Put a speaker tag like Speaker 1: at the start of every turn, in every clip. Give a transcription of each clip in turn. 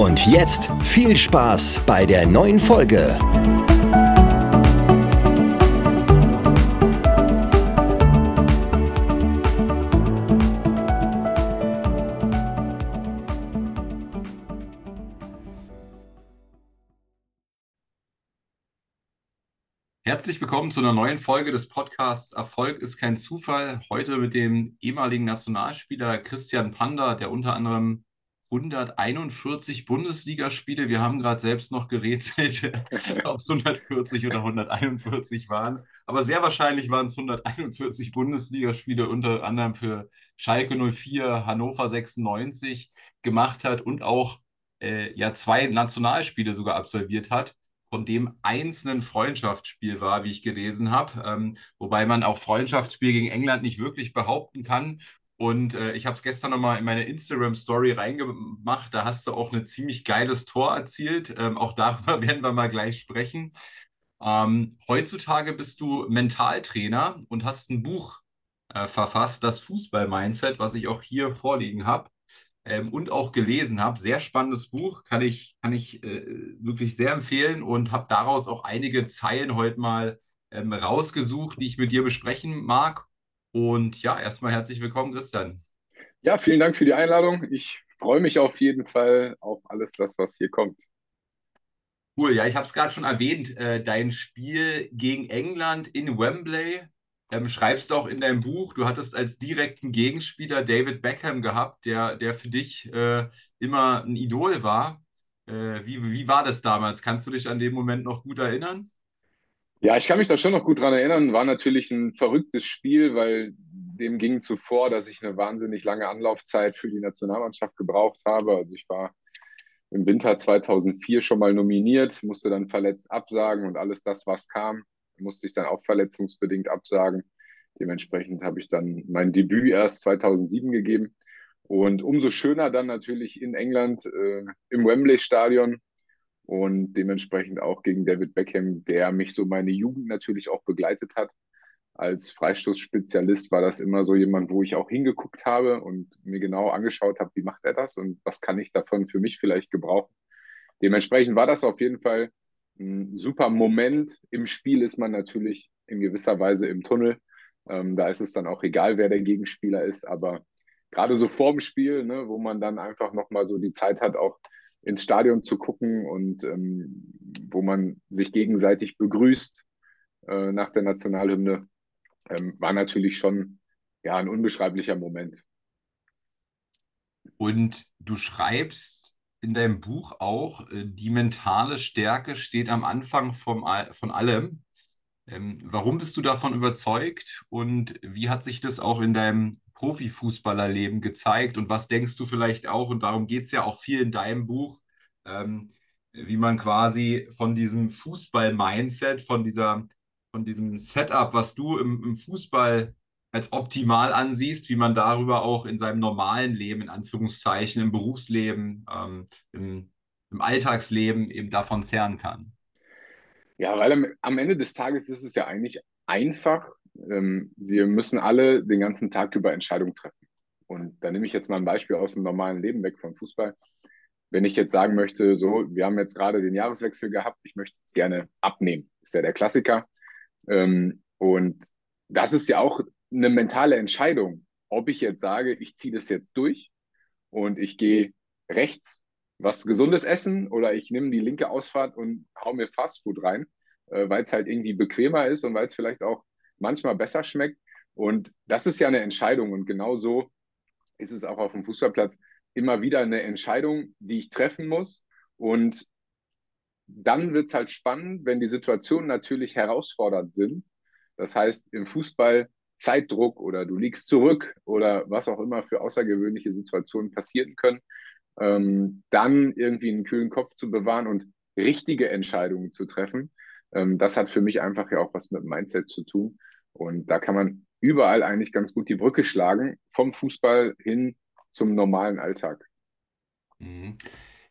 Speaker 1: Und jetzt viel Spaß bei der neuen Folge.
Speaker 2: Herzlich willkommen zu einer neuen Folge des Podcasts Erfolg ist kein Zufall. Heute mit dem ehemaligen Nationalspieler Christian Panda, der unter anderem 141 Bundesligaspiele. Wir haben gerade selbst noch gerätselt, ob es 140 oder 141 waren. Aber sehr wahrscheinlich waren es 141 Bundesligaspiele, unter anderem für Schalke 04, Hannover 96 gemacht hat und auch äh, ja zwei Nationalspiele sogar absolviert hat von dem einzelnen Freundschaftsspiel war, wie ich gelesen habe. Ähm, wobei man auch Freundschaftsspiel gegen England nicht wirklich behaupten kann. Und äh, ich habe es gestern nochmal in meine Instagram-Story reingemacht. Da hast du auch ein ziemlich geiles Tor erzielt. Ähm, auch darüber werden wir mal gleich sprechen. Ähm, heutzutage bist du Mentaltrainer und hast ein Buch äh, verfasst, das Fußball-Mindset, was ich auch hier vorliegen habe ähm, und auch gelesen habe. Sehr spannendes Buch, kann ich, kann ich äh, wirklich sehr empfehlen und habe daraus auch einige Zeilen heute mal ähm, rausgesucht, die ich mit dir besprechen mag. Und ja, erstmal herzlich willkommen, Christian.
Speaker 3: Ja, vielen Dank für die Einladung. Ich freue mich auf jeden Fall auf alles das, was hier kommt.
Speaker 2: Cool, ja, ich habe es gerade schon erwähnt, äh, dein Spiel gegen England in Wembley. Ähm, schreibst du auch in deinem Buch, du hattest als direkten Gegenspieler David Beckham gehabt, der, der für dich äh, immer ein Idol war. Äh, wie, wie war das damals? Kannst du dich an den Moment noch gut erinnern?
Speaker 3: Ja, ich kann mich da schon noch gut dran erinnern. War natürlich ein verrücktes Spiel, weil dem ging zuvor, dass ich eine wahnsinnig lange Anlaufzeit für die Nationalmannschaft gebraucht habe. Also ich war im Winter 2004 schon mal nominiert, musste dann verletzt absagen und alles das, was kam, musste ich dann auch verletzungsbedingt absagen. Dementsprechend habe ich dann mein Debüt erst 2007 gegeben. Und umso schöner dann natürlich in England äh, im Wembley Stadion und dementsprechend auch gegen David Beckham, der mich so meine Jugend natürlich auch begleitet hat. Als Freistoßspezialist war das immer so jemand, wo ich auch hingeguckt habe und mir genau angeschaut habe, wie macht er das und was kann ich davon für mich vielleicht gebrauchen. Dementsprechend war das auf jeden Fall ein super Moment. Im Spiel ist man natürlich in gewisser Weise im Tunnel. Ähm, da ist es dann auch egal, wer der Gegenspieler ist, aber gerade so vorm Spiel, ne, wo man dann einfach nochmal so die Zeit hat, auch ins Stadion zu gucken und ähm, wo man sich gegenseitig begrüßt äh, nach der Nationalhymne, ähm, war natürlich schon ja, ein unbeschreiblicher Moment.
Speaker 2: Und du schreibst in deinem Buch auch, äh, die mentale Stärke steht am Anfang vom, von allem. Ähm, warum bist du davon überzeugt und wie hat sich das auch in deinem Profifußballerleben gezeigt und was denkst du vielleicht auch, und darum geht es ja auch viel in deinem Buch, ähm, wie man quasi von diesem Fußball-Mindset, von von diesem Setup, was du im, im Fußball als optimal ansiehst, wie man darüber auch in seinem normalen Leben, in Anführungszeichen, im Berufsleben, ähm, im, im, Alltagsleben eben davon zehren kann.
Speaker 3: Ja, weil am, am, Ende des Tages ist es ja eigentlich einfach. Ähm, wir müssen alle den ganzen Tag über Entscheidungen treffen. Und da nehme ich jetzt mal ein Beispiel aus dem normalen Leben weg vom Fußball. Wenn ich jetzt sagen möchte, so, wir haben jetzt gerade den Jahreswechsel gehabt, ich möchte jetzt gerne abnehmen, ist ja der Klassiker. Ähm, und das ist ja auch eine mentale Entscheidung, ob ich jetzt sage, ich ziehe das jetzt durch und ich gehe rechts was Gesundes essen oder ich nehme die linke Ausfahrt und hau mir Fastfood rein, äh, weil es halt irgendwie bequemer ist und weil es vielleicht auch manchmal besser schmeckt. Und das ist ja eine Entscheidung und genau so ist es auch auf dem Fußballplatz immer wieder eine Entscheidung, die ich treffen muss. Und dann wird es halt spannend, wenn die Situationen natürlich herausfordernd sind. Das heißt, im Fußball Zeitdruck oder du liegst zurück oder was auch immer für außergewöhnliche Situationen passieren können. Ähm, dann irgendwie einen kühlen Kopf zu bewahren und richtige Entscheidungen zu treffen. Ähm, das hat für mich einfach ja auch was mit Mindset zu tun. Und da kann man überall eigentlich ganz gut die Brücke schlagen, vom Fußball hin zum normalen Alltag.
Speaker 2: Mhm.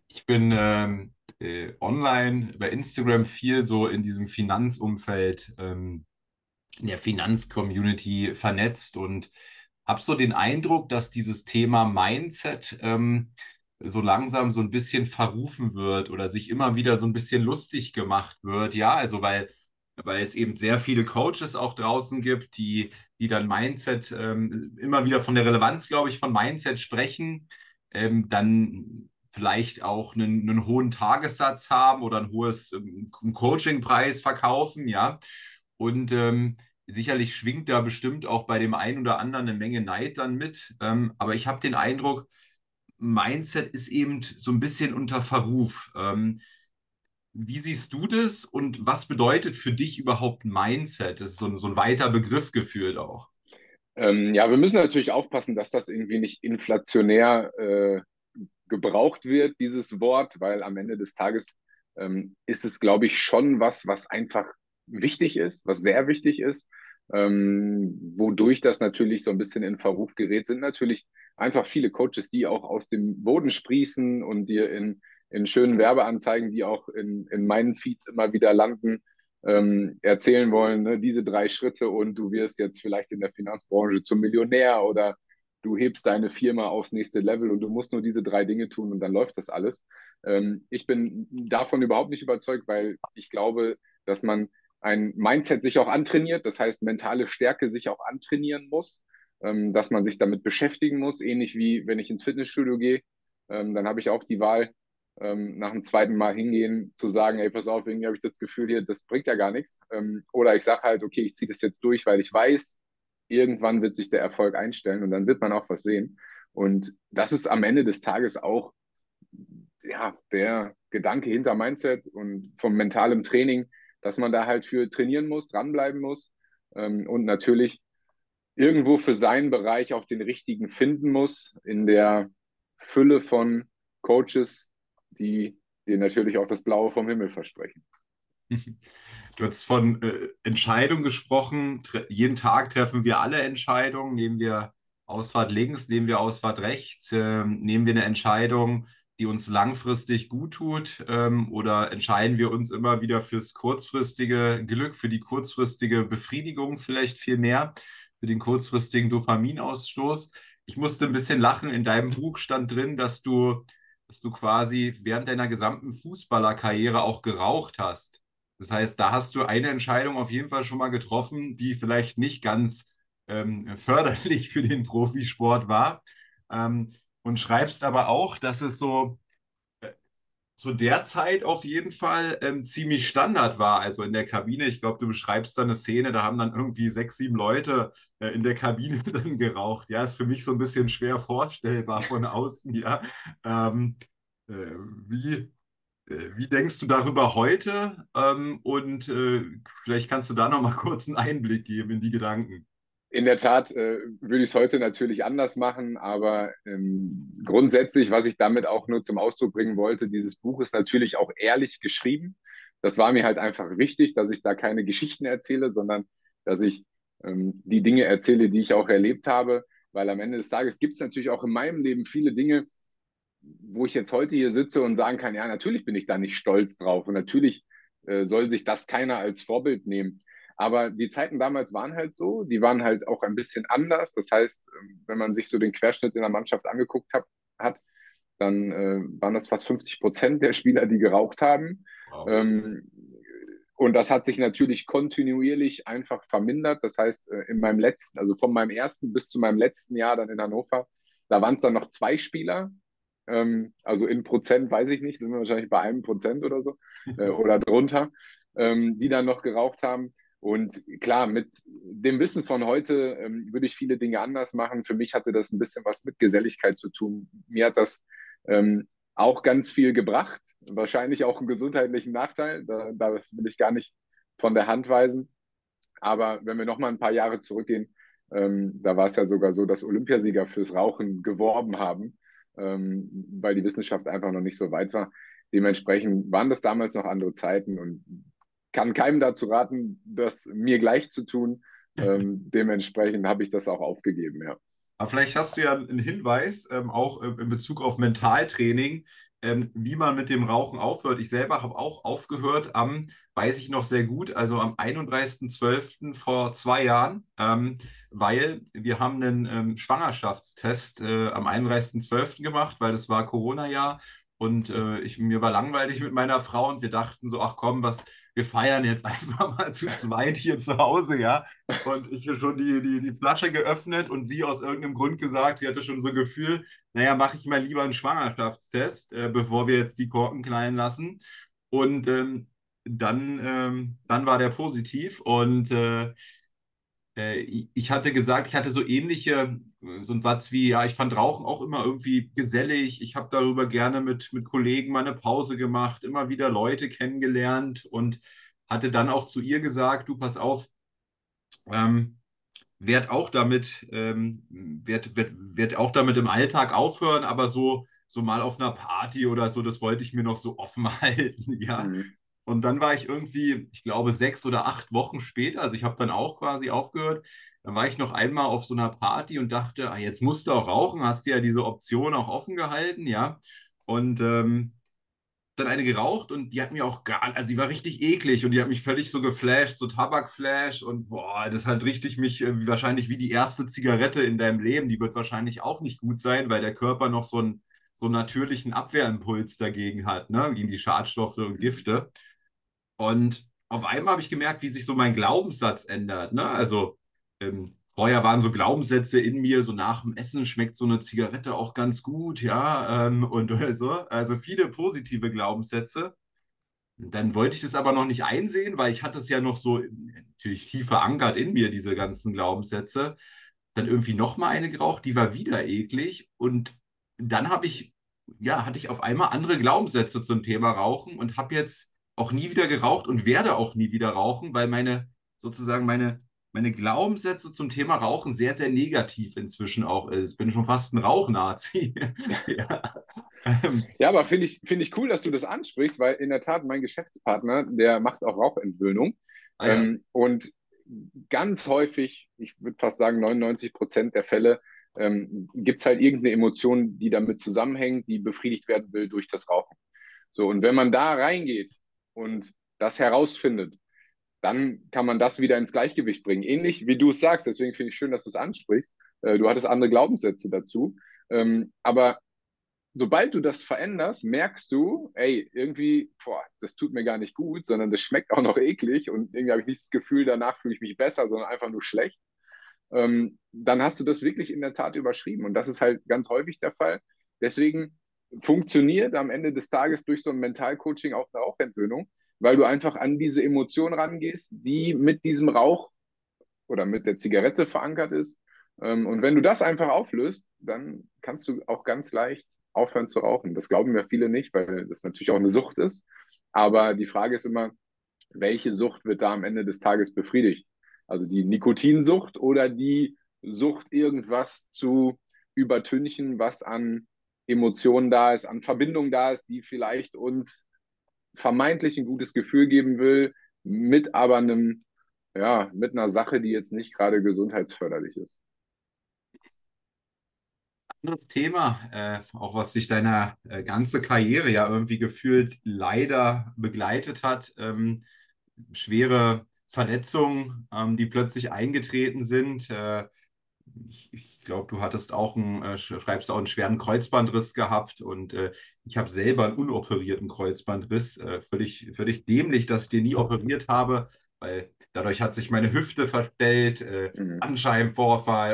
Speaker 2: Ich bin ähm, äh, online bei Instagram viel so in diesem Finanzumfeld, ähm, in der Finanzcommunity vernetzt und habe so den Eindruck, dass dieses Thema Mindset ähm, so langsam so ein bisschen verrufen wird oder sich immer wieder so ein bisschen lustig gemacht wird. Ja, also weil, weil es eben sehr viele Coaches auch draußen gibt, die, die dann Mindset ähm, immer wieder von der Relevanz, glaube ich, von Mindset sprechen, ähm, dann vielleicht auch einen, einen, hohen Tagessatz haben oder ein hohes ähm, Coachingpreis verkaufen, ja. Und ähm, sicherlich schwingt da bestimmt auch bei dem einen oder anderen eine Menge Neid dann mit. Ähm, aber ich habe den Eindruck, Mindset ist eben so ein bisschen unter Verruf. Ähm, wie siehst du das und was bedeutet für dich überhaupt Mindset? Das ist so ein, so ein weiter Begriff gefühlt auch.
Speaker 3: Ähm, ja, wir müssen natürlich aufpassen, dass das irgendwie nicht inflationär äh, gebraucht wird, dieses Wort, weil am Ende des Tages ähm, ist es, glaube ich, schon was, was einfach wichtig ist, was sehr wichtig ist. Ähm, wodurch das natürlich so ein bisschen in Verruf gerät, sind natürlich einfach viele Coaches, die auch aus dem Boden sprießen und dir in, in schönen Werbeanzeigen, die auch in, in meinen Feeds immer wieder landen, ähm, erzählen wollen, ne, diese drei Schritte und du wirst jetzt vielleicht in der Finanzbranche zum Millionär oder du hebst deine Firma aufs nächste Level und du musst nur diese drei Dinge tun und dann läuft das alles. Ähm, ich bin davon überhaupt nicht überzeugt, weil ich glaube, dass man ein Mindset sich auch antrainiert, das heißt mentale Stärke sich auch antrainieren muss ähm, dass man sich damit beschäftigen muss, ähnlich wie wenn ich ins Fitnessstudio gehe, ähm, dann habe ich auch die Wahl, ähm, nach dem zweiten Mal hingehen, zu sagen, ey, pass auf, irgendwie habe ich das Gefühl hier, das bringt ja gar nichts. Ähm, oder ich sage halt, okay, ich ziehe das jetzt durch, weil ich weiß, irgendwann wird sich der Erfolg einstellen und dann wird man auch was sehen. Und das ist am Ende des Tages auch ja, der Gedanke hinter Mindset und vom mentalen Training, dass man da halt für trainieren muss, dranbleiben muss ähm, und natürlich irgendwo für seinen Bereich auch den richtigen finden muss, in der Fülle von Coaches, die dir natürlich auch das Blaue vom Himmel versprechen.
Speaker 2: Du hast von äh, Entscheidungen gesprochen. jeden Tag treffen wir alle Entscheidungen. Nehmen wir Ausfahrt links, nehmen wir Ausfahrt rechts, äh, nehmen wir eine Entscheidung, die uns langfristig gut tut, ähm, oder entscheiden wir uns immer wieder fürs kurzfristige Glück, für die kurzfristige Befriedigung vielleicht viel mehr für den kurzfristigen Dopaminausstoß. Ich musste ein bisschen lachen. In deinem Buch stand drin, dass du, dass du quasi während deiner gesamten Fußballerkarriere auch geraucht hast. Das heißt, da hast du eine Entscheidung auf jeden Fall schon mal getroffen, die vielleicht nicht ganz ähm, förderlich für den Profisport war. Ähm, und schreibst aber auch, dass es so zu der Zeit auf jeden Fall ähm, ziemlich Standard war. Also in der Kabine, ich glaube, du beschreibst da eine Szene, da haben dann irgendwie sechs, sieben Leute äh, in der Kabine dann geraucht. Ja, ist für mich so ein bisschen schwer vorstellbar von außen, ja. Ähm, äh, wie, äh, wie denkst du darüber heute? Ähm, und äh, vielleicht kannst du da noch mal kurz einen Einblick geben in die Gedanken.
Speaker 3: In der Tat äh, würde ich es heute natürlich anders machen, aber ähm, grundsätzlich, was ich damit auch nur zum Ausdruck bringen wollte, dieses Buch ist natürlich auch ehrlich geschrieben. Das war mir halt einfach wichtig, dass ich da keine Geschichten erzähle, sondern dass ich ähm, die Dinge erzähle, die ich auch erlebt habe, weil am Ende des Tages gibt es natürlich auch in meinem Leben viele Dinge, wo ich jetzt heute hier sitze und sagen kann, ja, natürlich bin ich da nicht stolz drauf und natürlich äh, soll sich das keiner als Vorbild nehmen. Aber die Zeiten damals waren halt so, die waren halt auch ein bisschen anders. Das heißt, ähm, wenn man sich so den Querschnitt in der Mannschaft angeguckt hat, hat dann äh, waren das fast 50 Prozent der Spieler, die geraucht haben. Wow. Ähm, und das hat sich natürlich kontinuierlich einfach vermindert. Das heißt, äh, in meinem letzten, also von meinem ersten bis zu meinem letzten Jahr dann in Hannover, da waren es dann noch zwei Spieler. Ähm, also in Prozent weiß ich nicht, sind wir wahrscheinlich bei einem Prozent oder so äh, oder drunter, ähm, die dann noch geraucht haben. Und klar, mit dem Wissen von heute ähm, würde ich viele Dinge anders machen. Für mich hatte das ein bisschen was mit Geselligkeit zu tun. Mir hat das ähm, auch ganz viel gebracht, wahrscheinlich auch einen gesundheitlichen Nachteil. Da, das will ich gar nicht von der Hand weisen. Aber wenn wir noch mal ein paar Jahre zurückgehen, ähm, da war es ja sogar so, dass Olympiasieger fürs Rauchen geworben haben. ähm, weil die Wissenschaft einfach noch nicht so weit war. Dementsprechend waren das damals noch andere Zeiten und kann keinem dazu raten, das mir gleich zu tun. Ähm, dementsprechend habe ich das auch aufgegeben, ja.
Speaker 2: Aber vielleicht hast du ja einen Hinweis, ähm, auch in Bezug auf Mentaltraining, ähm, wie man mit dem Rauchen aufhört. Ich selber habe auch aufgehört am, weiß ich noch sehr gut, also am 31.12. vor zwei Jahren, ähm, weil wir haben einen ähm, Schwangerschaftstest äh, am 31.12. gemacht, weil das war Corona-Jahr und äh, ich, mir war langweilig mit meiner Frau und wir dachten so, ach komm, was, wir feiern jetzt einfach mal zu zweit hier zu Hause, ja. Und ich habe schon die, die, die Flasche geöffnet und sie aus irgendeinem Grund gesagt, sie hatte schon so ein Gefühl, naja, mache ich mal lieber einen Schwangerschaftstest, äh, bevor wir jetzt die Korken knallen lassen. Und ähm, dann, ähm, dann war der positiv und äh, ich hatte gesagt, ich hatte so ähnliche, äh, so einen Satz wie, ja, ich fand Rauchen auch immer irgendwie gesellig. Ich habe darüber gerne mit, mit Kollegen mal eine Pause gemacht, immer wieder Leute kennengelernt und hatte dann auch zu ihr gesagt, du pass auf, ähm, werd auch damit, ähm, werd, werd, werd auch damit im Alltag aufhören, aber so, so mal auf einer Party oder so, das wollte ich mir noch so offen halten, ja. Mhm. Und dann war ich irgendwie, ich glaube, sechs oder acht Wochen später, also ich habe dann auch quasi aufgehört, dann war ich noch einmal auf so einer Party und dachte, ah, jetzt musst du auch rauchen, hast du ja diese Option auch offen gehalten, ja. Und ähm, dann eine geraucht und die hat mir auch gar, also die war richtig eklig und die hat mich völlig so geflasht, so Tabakflash und boah, das halt richtig mich äh, wahrscheinlich wie die erste Zigarette in deinem Leben, die wird wahrscheinlich auch nicht gut sein, weil der Körper noch so einen so natürlichen Abwehrimpuls dagegen hat, ne, gegen die Schadstoffe und Gifte. Und auf einmal habe ich gemerkt, wie sich so mein Glaubenssatz ändert. Ne? Also ähm, vorher waren so Glaubenssätze in mir, so nach dem Essen schmeckt so eine Zigarette auch ganz gut, ja, ähm, und so. Also viele positive Glaubenssätze. Dann wollte ich das aber noch nicht einsehen, weil ich hatte es ja noch so natürlich tief verankert in mir, diese ganzen Glaubenssätze. Dann irgendwie nochmal eine geraucht, die war wieder eklig. Und dann habe ich, ja, hatte ich auf einmal andere Glaubenssätze zum Thema Rauchen und habe jetzt auch nie wieder geraucht und werde auch nie wieder rauchen, weil meine sozusagen meine, meine Glaubenssätze zum Thema Rauchen sehr, sehr negativ inzwischen auch ist. Ich bin schon fast ein Rauchnazi.
Speaker 3: ja. Ähm. ja, aber finde ich, find ich cool, dass du das ansprichst, weil in der Tat mein Geschäftspartner, der macht auch Rauchentwöhnung. Ah, ja. ähm, und ganz häufig, ich würde fast sagen 99 Prozent der Fälle, ähm, gibt es halt irgendeine Emotion, die damit zusammenhängt, die befriedigt werden will durch das Rauchen. So, und wenn man da reingeht und das herausfindet, dann kann man das wieder ins Gleichgewicht bringen. Ähnlich wie du es sagst, deswegen finde ich schön, dass du es ansprichst. Äh, du hattest andere Glaubenssätze dazu. Ähm, aber sobald du das veränderst, merkst du, ey, irgendwie, boah, das tut mir gar nicht gut, sondern das schmeckt auch noch eklig und irgendwie habe ich nicht das Gefühl, danach fühle ich mich besser, sondern einfach nur schlecht. Ähm, dann hast du das wirklich in der Tat überschrieben. Und das ist halt ganz häufig der Fall. Deswegen funktioniert am Ende des Tages durch so ein Mentalcoaching auch eine Rauchentwöhnung, weil du einfach an diese Emotion rangehst, die mit diesem Rauch oder mit der Zigarette verankert ist. Ähm, und wenn du das einfach auflöst, dann kannst du auch ganz leicht aufhören zu rauchen. Das glauben mir viele nicht, weil das natürlich auch eine Sucht ist. Aber die Frage ist immer, welche Sucht wird da am Ende des Tages befriedigt? Also die Nikotinsucht oder die Sucht, irgendwas zu übertünchen, was an Emotionen da ist, an Verbindung da ist, die vielleicht uns vermeintlich ein gutes Gefühl geben will, mit aber einem, ja, mit einer Sache, die jetzt nicht gerade gesundheitsförderlich ist.
Speaker 2: Anderes Thema, äh, auch was sich deiner äh, ganze Karriere ja irgendwie gefühlt leider begleitet hat, ähm, schwere Verletzungen, ähm, die plötzlich eingetreten sind. Äh, ich, ich glaube, du hattest auch einen, äh, schreibst auch einen schweren Kreuzbandriss gehabt und äh, ich habe selber einen unoperierten Kreuzbandriss. Äh, völlig, völlig dämlich, dass ich den nie operiert habe, weil dadurch hat sich meine Hüfte verstellt, äh, mhm.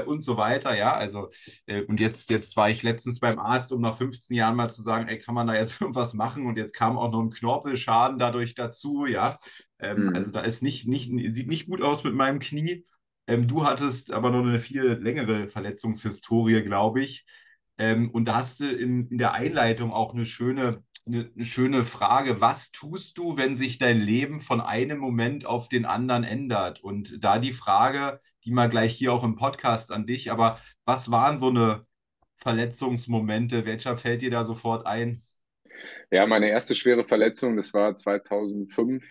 Speaker 2: Und so weiter. Ja, also äh, und jetzt, jetzt war ich letztens beim Arzt, um nach 15 Jahren mal zu sagen, ey, kann man da jetzt irgendwas machen? Und jetzt kam auch noch ein Knorpelschaden dadurch dazu. Ja, ähm, mhm. also da ist nicht, nicht, sieht nicht gut aus mit meinem Knie. Ähm, du hattest aber noch eine viel längere Verletzungshistorie, glaube ich. Ähm, und da hast du in, in der Einleitung auch eine schöne, eine, eine, schöne Frage. Was tust du, wenn sich dein Leben von einem Moment auf den anderen ändert? Und da die Frage, die mal gleich hier auch im Podcast an dich, aber was waren so eine Verletzungsmomente? Welcher fällt dir da sofort ein?
Speaker 3: Ja, meine erste schwere Verletzung, das war 2005,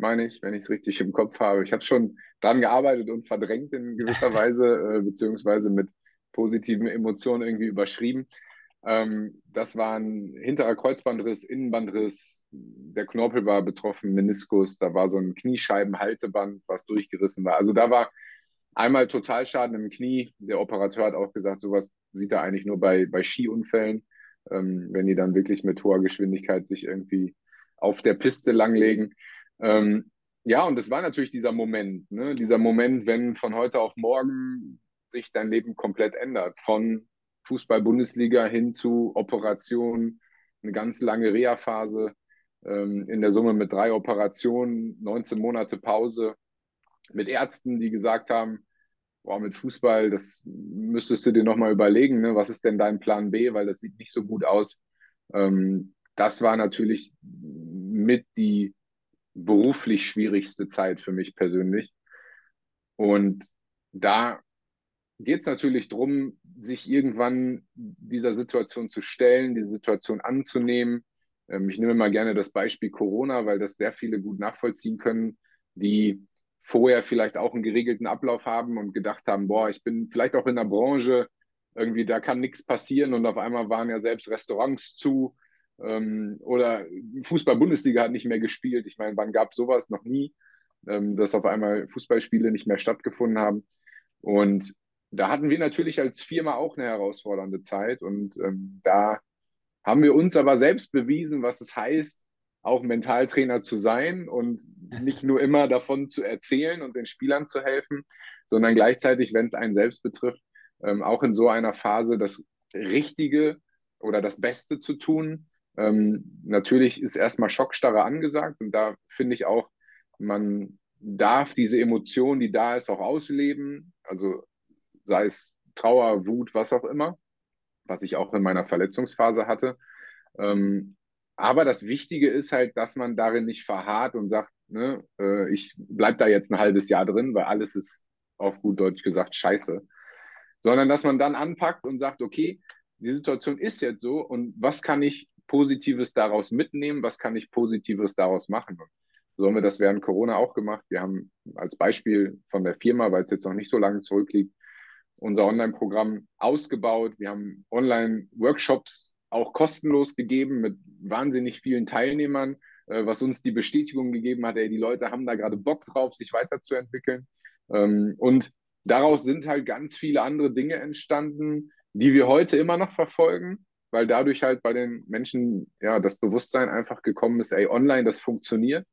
Speaker 3: meine ich, wenn ich es richtig im Kopf habe. Ich habe schon dran gearbeitet und verdrängt in gewisser Weise, äh, beziehungsweise mit positiven Emotionen irgendwie überschrieben. Ähm, das war ein hinterer Kreuzbandriss, Innenbandriss, der Knorpel war betroffen, Meniskus, da war so ein Kniescheibenhalteband, was durchgerissen war. Also da war einmal Totalschaden im Knie. Der Operateur hat auch gesagt, sowas sieht er eigentlich nur bei, bei Skiunfällen, ähm, wenn die dann wirklich mit hoher Geschwindigkeit sich irgendwie auf der Piste langlegen. Ähm, ja, und das war natürlich dieser Moment, ne? dieser Moment, wenn von heute auf morgen sich dein Leben komplett ändert. Von Fußball-Bundesliga hin zu Operationen, eine ganz lange Reha-Phase, ähm, in der Summe mit drei Operationen, 19 Monate Pause, mit Ärzten, die gesagt haben, boah, mit Fußball, das müsstest du dir nochmal überlegen, ne? was ist denn dein Plan B, weil das sieht nicht so gut aus. Ähm, das war natürlich mit die beruflich schwierigste Zeit für mich persönlich. Und da geht es natürlich darum, sich irgendwann dieser Situation zu stellen, die Situation anzunehmen. Ähm, ich nehme mal gerne das Beispiel Corona, weil das sehr viele gut nachvollziehen können, die vorher vielleicht auch einen geregelten Ablauf haben und gedacht haben, boah, ich bin vielleicht auch in der Branche, irgendwie da kann nichts passieren und auf einmal waren ja selbst Restaurants zu ähm, oder Fußball-Bundesliga hat nicht mehr gespielt. Ich meine, wann gab sowas noch nie, ähm, dass auf einmal Fußballspiele nicht mehr stattgefunden haben. Und da hatten wir natürlich als Firma auch eine herausfordernde Zeit und ähm, da haben wir uns aber selbst bewiesen, was es heißt, auch Mentaltrainer zu sein und nicht nur immer davon zu erzählen und den Spielern zu helfen, sondern gleichzeitig, wenn es einen selbst betrifft, ähm, auch in so einer Phase das Richtige oder das Beste zu tun. Ähm, natürlich ist erstmal Schockstarre angesagt und da finde ich auch, man darf diese Emotion, die da ist, auch ausleben. Also sei es Trauer, Wut, was auch immer, was ich auch in meiner Verletzungsphase hatte. Ähm, aber das Wichtige ist halt, dass man darin nicht verharrt und sagt, ne, äh, ich bleibe da jetzt ein halbes Jahr drin, weil alles ist auf gut Deutsch gesagt scheiße. Sondern dass man dann anpackt und sagt, okay, die Situation ist jetzt so und was kann ich Positives daraus mitnehmen, was kann ich Positives daraus machen. so haben wir das während Corona auch gemacht. Wir haben als Beispiel von der Firma, weil es jetzt noch nicht so lange zurückliegt, unser Online-Programm ausgebaut. Wir haben Online-Workshops auch kostenlos gegeben mit wahnsinnig vielen Teilnehmern, äh, was uns die Bestätigung gegeben hat, ey, die Leute haben da gerade Bock drauf, sich weiterzuentwickeln. Ähm, und daraus sind halt ganz viele andere Dinge entstanden, die wir heute immer noch verfolgen, weil dadurch halt bei den Menschen ja das Bewusstsein einfach gekommen ist, ey, online, das funktioniert.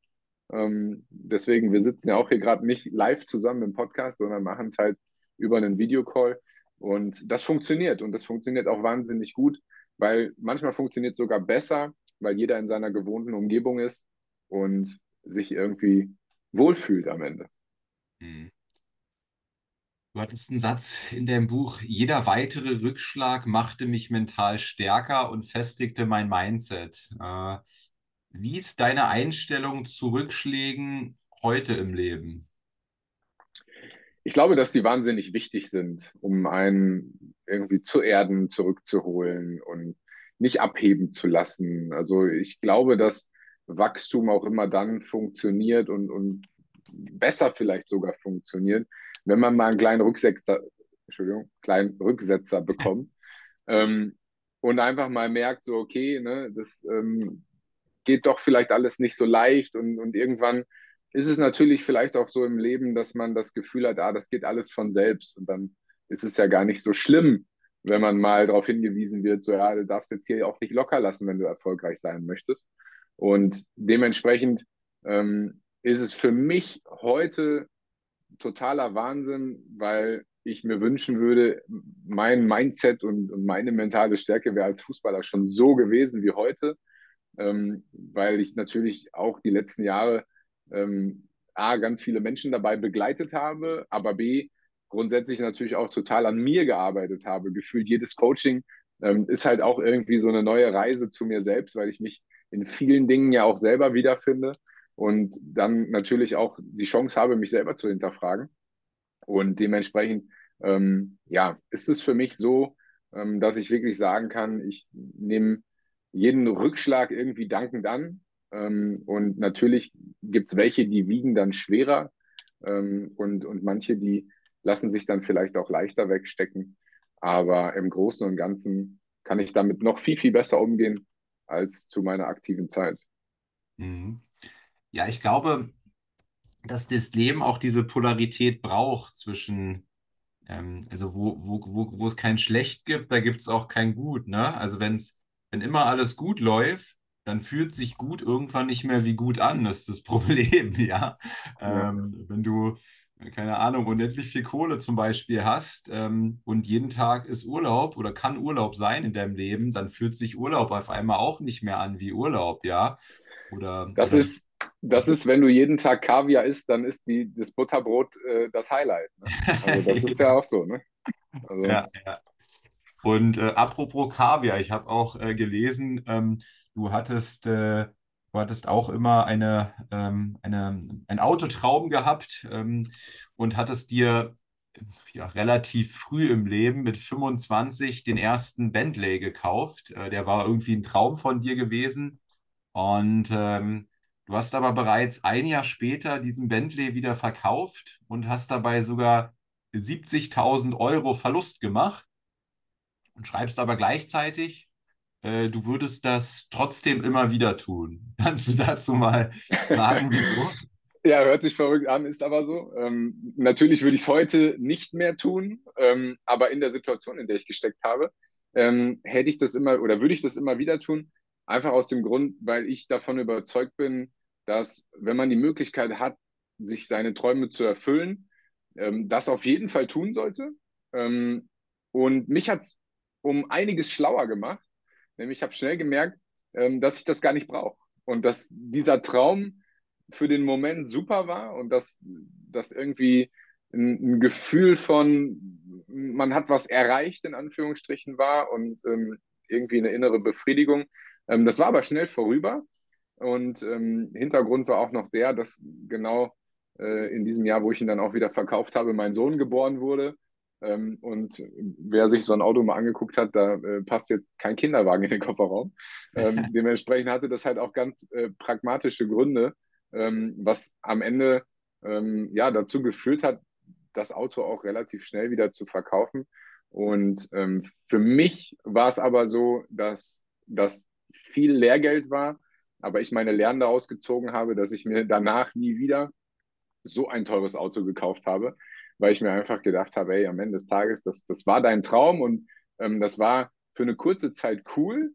Speaker 3: Ähm, deswegen, wir sitzen ja auch hier gerade nicht live zusammen im Podcast, sondern machen es halt über einen Videocall. Und das funktioniert und das funktioniert auch wahnsinnig gut, weil manchmal funktioniert es sogar besser, weil jeder in seiner gewohnten Umgebung ist und sich irgendwie wohlfühlt am Ende. Hm.
Speaker 2: Du hattest einen Satz in deinem Buch, jeder weitere Rückschlag machte mich mental stärker und festigte mein Mindset. Äh, wie ist deine Einstellung zu Rückschlägen heute im Leben?
Speaker 3: ich glaube, dass sie wahnsinnig wichtig sind, um einen irgendwie zu erden, zurückzuholen und nicht abheben zu lassen. Also ich glaube, dass Wachstum auch immer dann funktioniert und, und besser vielleicht sogar funktioniert, wenn man mal einen kleinen Rücksetzer, Entschuldigung, kleinen Rücksetzer bekommt ähm, und einfach mal merkt, so okay, ne, das ähm, geht doch vielleicht alles nicht so leicht und, und irgendwann ist es natürlich vielleicht auch so im Leben, dass man das Gefühl hat, ah, das geht alles von selbst. Und dann ist es ja gar nicht so schlimm, wenn man mal darauf hingewiesen wird, so ja, du darfst jetzt hier auch nicht locker lassen, wenn du erfolgreich sein möchtest. Und dementsprechend ähm, ist es für mich heute totaler Wahnsinn, weil ich mir wünschen würde, mein Mindset und, und meine mentale Stärke wäre als Fußballer schon so gewesen wie heute, ähm, weil ich natürlich auch die letzten Jahre ähm, A, ganz viele Menschen dabei begleitet habe, aber B, grundsätzlich natürlich auch total an mir gearbeitet habe. Gefühlt jedes Coaching ähm, ist halt auch irgendwie so eine neue Reise zu mir selbst, weil ich mich in vielen Dingen ja auch selber wiederfinde und dann natürlich auch die Chance habe, mich selber zu hinterfragen. Und dementsprechend, ähm, ja, ist es für mich so, ähm, dass ich wirklich sagen kann, ich nehme jeden Rückschlag irgendwie dankend an. Ähm, und natürlich gibt es welche, die wiegen dann schwerer ähm, und, und manche, die lassen sich dann vielleicht auch leichter wegstecken. Aber im Großen und Ganzen kann ich damit noch viel, viel besser umgehen als zu meiner aktiven Zeit.
Speaker 2: Mhm. Ja, ich glaube, dass das Leben auch diese Polarität braucht zwischen, ähm, also wo, wo, wo, wo es kein Schlecht gibt, da gibt es auch kein Gut. Ne? Also wenn's, wenn immer alles gut läuft, dann fühlt sich gut irgendwann nicht mehr wie gut an. Das ist das Problem, ja. ja. Ähm, wenn du, keine Ahnung, unendlich viel Kohle zum Beispiel hast ähm, und jeden Tag ist Urlaub oder kann Urlaub sein in deinem Leben, dann fühlt sich Urlaub auf einmal auch nicht mehr an wie Urlaub, ja.
Speaker 3: Oder, das oder ist das ist, wenn du jeden Tag Kaviar isst, dann ist die, das Butterbrot äh, das Highlight. Ne? Also das ist ja auch so, ne?
Speaker 2: Also, ja, ja. Und äh, apropos Kaviar, ich habe auch äh, gelesen, ähm, du hattest, äh, du hattest auch immer eine, ähm, eine, ein Autotraum gehabt ähm, und hattest dir ja, relativ früh im Leben mit 25 den ersten Bentley gekauft. Äh, der war irgendwie ein Traum von dir gewesen. Und ähm, Du hast aber bereits ein Jahr später diesen Bentley wieder verkauft und hast dabei sogar 70.000 Euro Verlust gemacht und schreibst aber gleichzeitig, äh, du würdest das trotzdem immer wieder tun. Kannst du dazu mal sagen, wieso?
Speaker 3: Ja, hört sich verrückt an, ist aber so. Ähm, natürlich würde ich es heute nicht mehr tun, ähm, aber in der Situation, in der ich gesteckt habe, ähm, hätte ich das immer oder würde ich das immer wieder tun. Einfach aus dem Grund, weil ich davon überzeugt bin, dass wenn man die Möglichkeit hat, sich seine Träume zu erfüllen, ähm, das auf jeden Fall tun sollte. Ähm, und mich hat es um einiges schlauer gemacht. Nämlich ich habe schnell gemerkt, ähm, dass ich das gar nicht brauche. Und dass dieser Traum für den Moment super war und dass das irgendwie ein, ein, Gefühl von, man hat was erreicht, in Anführungsstrichen war und ähm, irgendwie eine innere Befriedigung. Ähm, das war aber schnell vorüber. Und ähm, Hintergrund war auch noch der, dass genau äh, in diesem Jahr, wo ich ihn dann auch wieder verkauft habe, mein Sohn geboren wurde. Ähm, und wer sich so ein Auto mal angeguckt hat, da äh, passt jetzt kein Kinderwagen in den Kofferraum. Ähm, dementsprechend hatte das halt auch ganz äh, pragmatische Gründe, ähm, was am Ende ähm, ja dazu geführt hat, das Auto auch relativ schnell wieder zu verkaufen. Und ähm, für mich war es aber so, dass das viel Lehrgeld war, aber ich meine Lernen daraus gezogen habe, dass ich mir danach nie wieder so ein teures Auto gekauft habe, weil ich mir einfach gedacht habe, ey, am Ende des Tages, das, das war dein Traum und ähm, das war für eine kurze Zeit cool,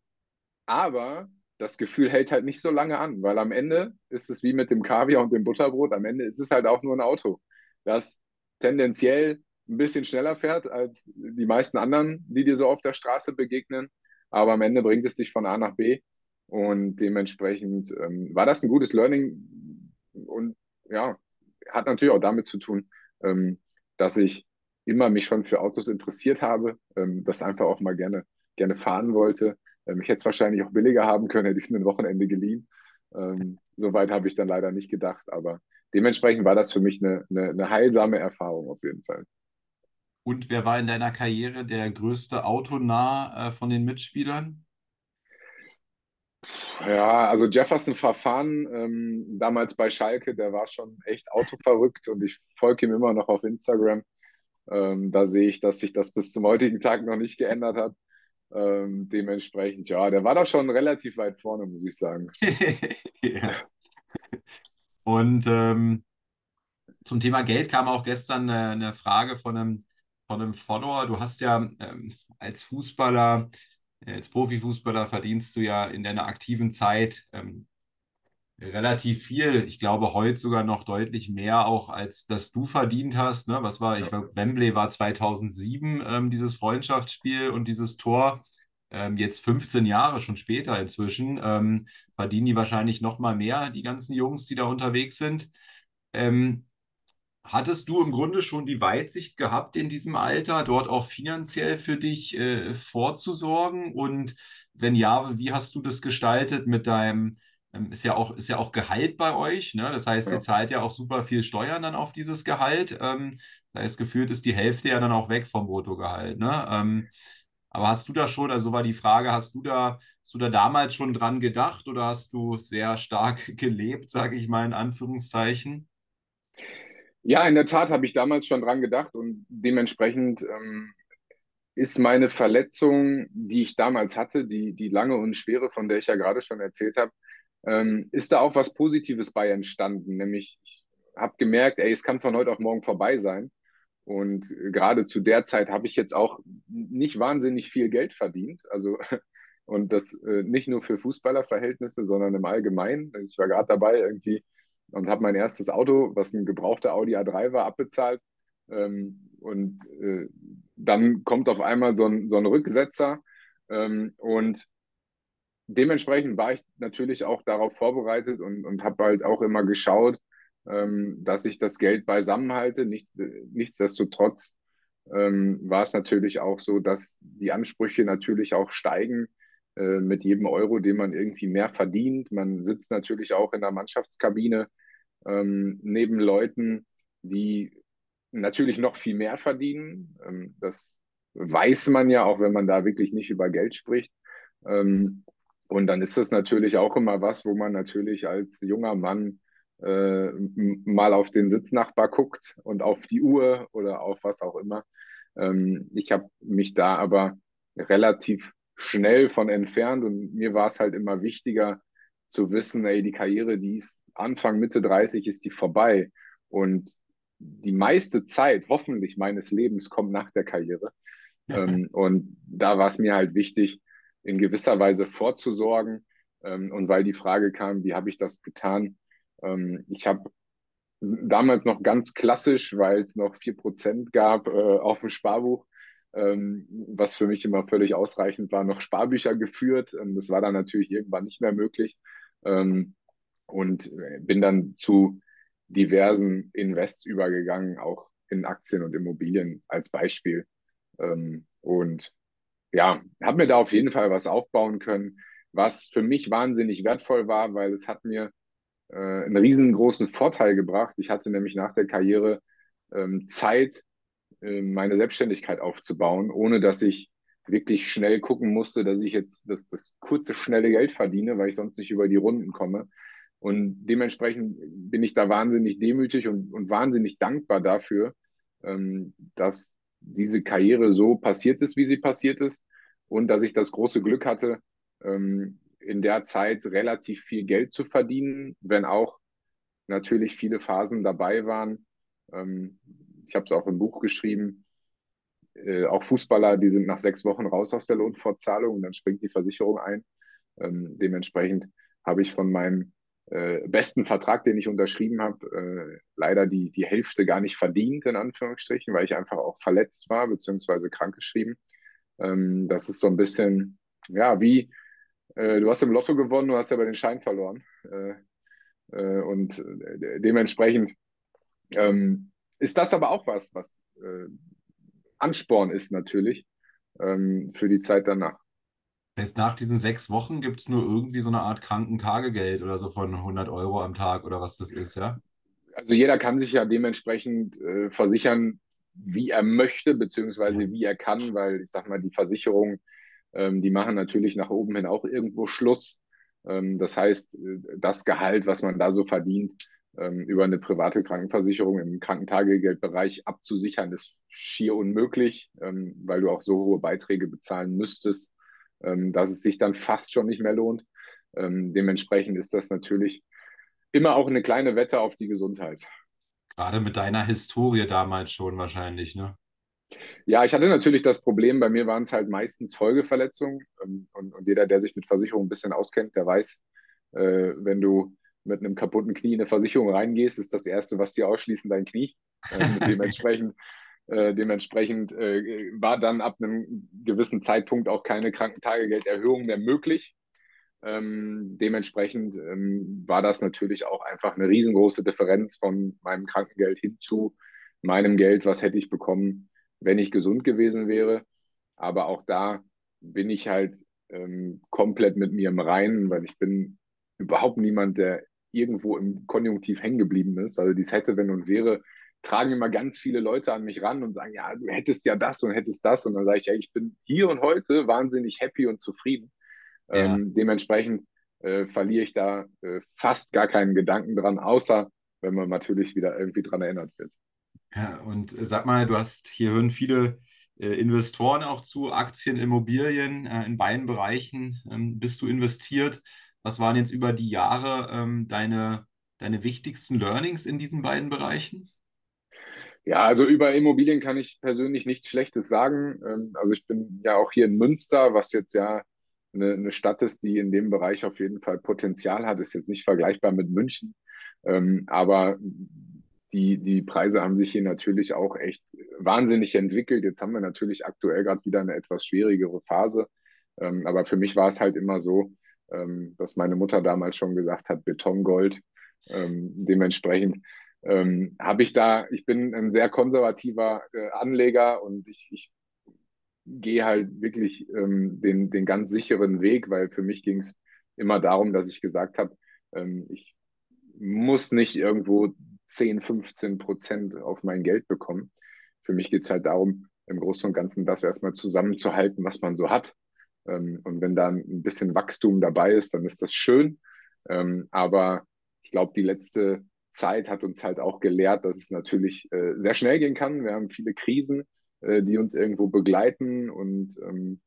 Speaker 3: aber das Gefühl hält halt nicht so lange an, weil am Ende ist es wie mit dem Kaviar und dem Butterbrot, am Ende ist es halt auch nur ein Auto, das tendenziell ein bisschen schneller fährt als die meisten anderen, die dir so auf der Straße begegnen, aber am Ende bringt es dich von A nach B und dementsprechend ähm, war das ein gutes Learning und ja, hat natürlich auch damit zu tun, ähm, dass ich immer mich schon für Autos interessiert habe, ähm, das einfach auch mal gerne, gerne fahren wollte. Ähm, ich hätte es wahrscheinlich auch billiger haben können, hätte ich es mir ein Wochenende geliehen. Ähm, Soweit habe ich dann leider nicht gedacht, aber dementsprechend war das für mich eine, eine, eine heilsame Erfahrung auf jeden Fall.
Speaker 2: Und wer war in deiner Karriere der größte Autonah äh, von den Mitspielern?
Speaker 3: Ja, also Jefferson Verfahren, ähm, damals bei Schalke, der war schon echt autoverrückt und ich folge ihm immer noch auf Instagram. Ähm, da sehe ich, dass sich das bis zum heutigen Tag noch nicht geändert hat. Ähm, dementsprechend, ja, der war da schon relativ weit vorne, muss ich sagen.
Speaker 2: ja. Und ähm, zum Thema Geld kam auch gestern eine, eine Frage von einem, von einem Follower. Du hast ja ähm, als Fußballer als Profifußballer verdienst du ja in deiner aktiven Zeit ähm, relativ viel. Ich glaube, heute sogar noch deutlich mehr, auch als das du verdient hast. Ne? Was war, ich glaube, Wembley war 2007 ähm, dieses Freundschaftsspiel und dieses Tor. Ähm, jetzt 15 Jahre schon später inzwischen ähm, verdienen die wahrscheinlich noch mal mehr, die ganzen Jungs, die da unterwegs sind. Ähm, Hattest du im Grunde schon die Weitsicht gehabt in diesem Alter, dort auch finanziell für dich äh, vorzusorgen? Und wenn ja, wie hast du das gestaltet mit deinem, ähm, ist ja auch, ist ja auch Gehalt bei euch, ne? Das heißt, ja. ihr zahlt ja auch super viel Steuern dann auf dieses Gehalt. Ähm, da ist gefühlt, ist die Hälfte ja dann auch weg vom Bruttogehalt, ne? Ähm, Aber hast du da schon, also war die Frage, hast du da, hast du da damals schon dran gedacht oder hast du sehr stark gelebt, sage ich mal in Anführungszeichen?
Speaker 3: Ja, in der Tat habe ich damals schon dran gedacht und dementsprechend ähm, ist meine Verletzung, die ich damals hatte, die, die lange und schwere, von der ich ja gerade schon erzählt habe, ähm, ist da auch was Positives bei entstanden. Nämlich, ich habe gemerkt, ey, es kann von heute auf morgen vorbei sein. Und gerade zu der Zeit habe ich jetzt auch nicht wahnsinnig viel Geld verdient. Also, und das äh, nicht nur für Fußballerverhältnisse, sondern im Allgemeinen. Also ich war gerade dabei irgendwie und habe mein erstes Auto, was ein gebrauchter Audi A3 war, abbezahlt. Ähm, und äh, dann kommt auf einmal so ein, so ein Rücksetzer. Ähm, und dementsprechend war ich natürlich auch darauf vorbereitet und, und habe halt auch immer geschaut, ähm, dass ich das Geld beisammen halte. Nichts, nichtsdestotrotz ähm, war es natürlich auch so, dass die Ansprüche natürlich auch steigen äh, mit jedem Euro, den man irgendwie mehr verdient. Man sitzt natürlich auch in der Mannschaftskabine ähm, neben Leuten, die natürlich noch viel mehr verdienen. Ähm, das weiß man ja, auch wenn man da wirklich nicht über Geld spricht. Ähm, und dann ist das natürlich auch immer was, wo man natürlich als junger Mann äh, mal auf den Sitznachbar guckt und auf die Uhr oder auf was auch immer. Ähm, ich habe mich da aber relativ schnell von entfernt und mir war es halt immer wichtiger zu wissen, ey, die Karriere, die ist Anfang, Mitte 30, ist die vorbei. Und die meiste Zeit, hoffentlich meines Lebens, kommt nach der Karriere. Ja. Ähm, und da war es mir halt wichtig, in gewisser Weise vorzusorgen. Ähm, und weil die Frage kam, wie habe ich das getan, ähm, ich habe damals noch ganz klassisch, weil es noch 4% gab, äh, auf dem Sparbuch, ähm, was für mich immer völlig ausreichend war, noch Sparbücher geführt. Ähm, das war dann natürlich irgendwann nicht mehr möglich. Ähm, und äh, bin dann zu diversen Invests übergegangen, auch in Aktien und Immobilien als Beispiel. Ähm, und ja, habe mir da auf jeden Fall was aufbauen können, was für mich wahnsinnig wertvoll war, weil es hat mir äh, einen riesengroßen Vorteil gebracht. Ich hatte nämlich nach der Karriere ähm, Zeit, äh, meine Selbstständigkeit aufzubauen, ohne dass ich wirklich schnell gucken musste, dass ich jetzt das, das kurze, schnelle Geld verdiene, weil ich sonst nicht über die Runden komme. Und dementsprechend bin ich da wahnsinnig demütig und, und wahnsinnig dankbar dafür, ähm, dass diese Karriere so passiert ist, wie sie passiert ist und dass ich das große Glück hatte, ähm, in der Zeit relativ viel Geld zu verdienen, wenn auch natürlich viele Phasen dabei waren. Ähm, ich habe es auch im Buch geschrieben. Äh, auch Fußballer, die sind nach sechs Wochen raus aus der Lohnfortzahlung und dann springt die Versicherung ein. Ähm, dementsprechend habe ich von meinem äh, besten Vertrag, den ich unterschrieben habe, äh, leider die, die Hälfte gar nicht verdient, in Anführungsstrichen, weil ich einfach auch verletzt war, beziehungsweise krankgeschrieben. Ähm, das ist so ein bisschen, ja, wie äh, du hast im Lotto gewonnen, du hast aber den Schein verloren. Äh, und dementsprechend ähm, ist das aber auch was, was äh, Ansporn ist natürlich ähm, für die Zeit danach.
Speaker 2: Das heißt, nach diesen sechs Wochen gibt es nur irgendwie so eine Art Krankentagegeld oder so von 100 Euro am Tag oder was das ist, ja?
Speaker 3: Also jeder kann sich ja dementsprechend äh, versichern, wie er möchte, beziehungsweise wie er kann, weil ich sag mal, die Versicherung ähm, die machen natürlich nach oben hin auch irgendwo Schluss. Ähm, das heißt, äh, das Gehalt, was man da so verdient, über eine private Krankenversicherung im Krankentagegeldbereich abzusichern, ist schier unmöglich, ähm, weil du auch so hohe Beiträge bezahlen müsstest, ähm, dass es sich dann fast schon nicht mehr lohnt. Ähm, dementsprechend ist das natürlich immer auch eine kleine Wette auf die Gesundheit.
Speaker 2: Gerade mit deiner Historie damals schon wahrscheinlich, ne?
Speaker 3: Ja, ich hatte natürlich das Problem, bei mir waren es halt meistens Folgeverletzungen. Ähm, und, und, jeder, der sich mit Versicherungen ein bisschen auskennt, der weiß, äh, wenn du mit einem kaputten Knie in eine Versicherung reingehst, ist das Erste, was dir ausschließen, dein Knie. Ähm, dementsprechend äh, dementsprechend äh, war dann ab einem gewissen Zeitpunkt auch keine Krankentagegelderhöhung mehr möglich. Ähm, dementsprechend ähm, war das natürlich auch einfach eine riesengroße Differenz von meinem Krankengeld hin zu meinem Geld, was hätte ich bekommen, wenn ich gesund gewesen wäre. Aber auch da bin ich halt ähm, komplett mit mir im Reinen, weil ich bin überhaupt niemand, der irgendwo im Konjunktiv hängen geblieben ist. Also dies hätte, wenn und wäre, tragen immer ganz viele Leute an mich ran und sagen, ja, du hättest ja das und hättest das. Und dann sage ich, ja, ich bin hier und heute wahnsinnig happy und zufrieden. Ja. Ähm, dementsprechend äh, verliere ich da äh, fast gar keinen Gedanken dran, außer wenn man natürlich wieder irgendwie dran erinnert wird.
Speaker 2: Ja, und äh, sag mal, du hast, hier hören viele äh, Investoren auch zu, Aktien, Immobilien, äh, in beiden Bereichen ähm, bist du investiert. Was waren jetzt über die Jahre ähm, deine, deine wichtigsten Learnings in diesen beiden Bereichen?
Speaker 3: Ja, also über Immobilien kann ich persönlich nichts Schlechtes sagen. Ähm, also ich bin ja auch hier in Münster, was jetzt ja eine, eine Stadt ist, die in dem Bereich auf jeden Fall Potenzial hat. Ist jetzt nicht vergleichbar mit München, ähm, aber die, die Preise haben sich hier natürlich auch echt wahnsinnig entwickelt. Jetzt haben wir natürlich aktuell gerade wieder eine etwas schwierigere Phase. Ähm, aber für mich war es halt immer so, ähm, dass meine Mutter damals schon gesagt hat, Betongold. Ähm, dementsprechend ähm, habe ich da, ich bin ein sehr konservativer äh, Anleger und ich, ich gehe halt wirklich ähm, den, den ganz sicheren Weg, weil für mich ging es immer darum, dass ich gesagt habe, ähm, ich muss nicht irgendwo 10, 15 Prozent auf mein Geld bekommen. Für mich geht es halt darum, im Großen und Ganzen das erstmal zusammenzuhalten, was man so hat. Ähm, und wenn da ein bisschen Wachstum dabei ist, dann ist das schön. Ähm, aber ich glaube, die letzte Zeit hat uns halt auch gelehrt, dass es natürlich äh, sehr schnell gehen kann. Wir haben viele Krisen, äh, die uns irgendwo begleiten und ähm,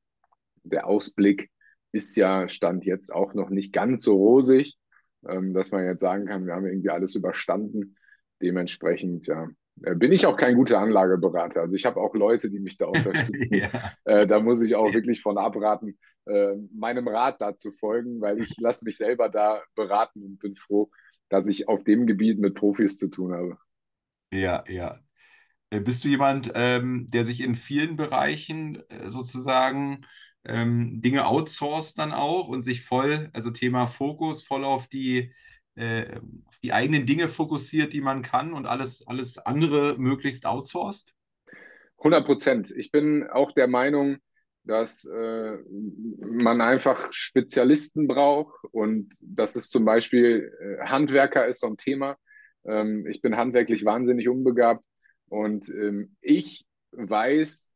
Speaker 3: der Ausblick ist ja Stand jetzt auch noch nicht ganz so rosig, dass man jetzt sagen kann, wir haben irgendwie alles überstanden. Dementsprechend, ja, bin ich auch kein guter Anlageberater. Also ich habe auch Leute, die mich da unterstützen. ja. äh, da muss ich auch wirklich von abraten, äh, meinem Rat da zu folgen, weil ich lasse mich selber da beraten und bin froh, dass ich auf dem Gebiet mit Profis zu tun habe.
Speaker 2: Ja, ja. Äh, bist du jemand, ähm, der sich in vielen Bereichen äh, sozusagen ähm, Dinge outsourced dann auch und sich voll, also Thema Fokus, voll auf die, äh, die eigenen Dinge fokussiert, die man kann und alles, alles andere möglichst outsourced?
Speaker 3: 100 Prozent. Ich bin auch der Meinung, dass äh, man einfach Spezialisten braucht und dass es zum Beispiel äh, Handwerker ist so ein Thema. Ähm, ich bin handwerklich wahnsinnig unbegabt und ähm, ich weiß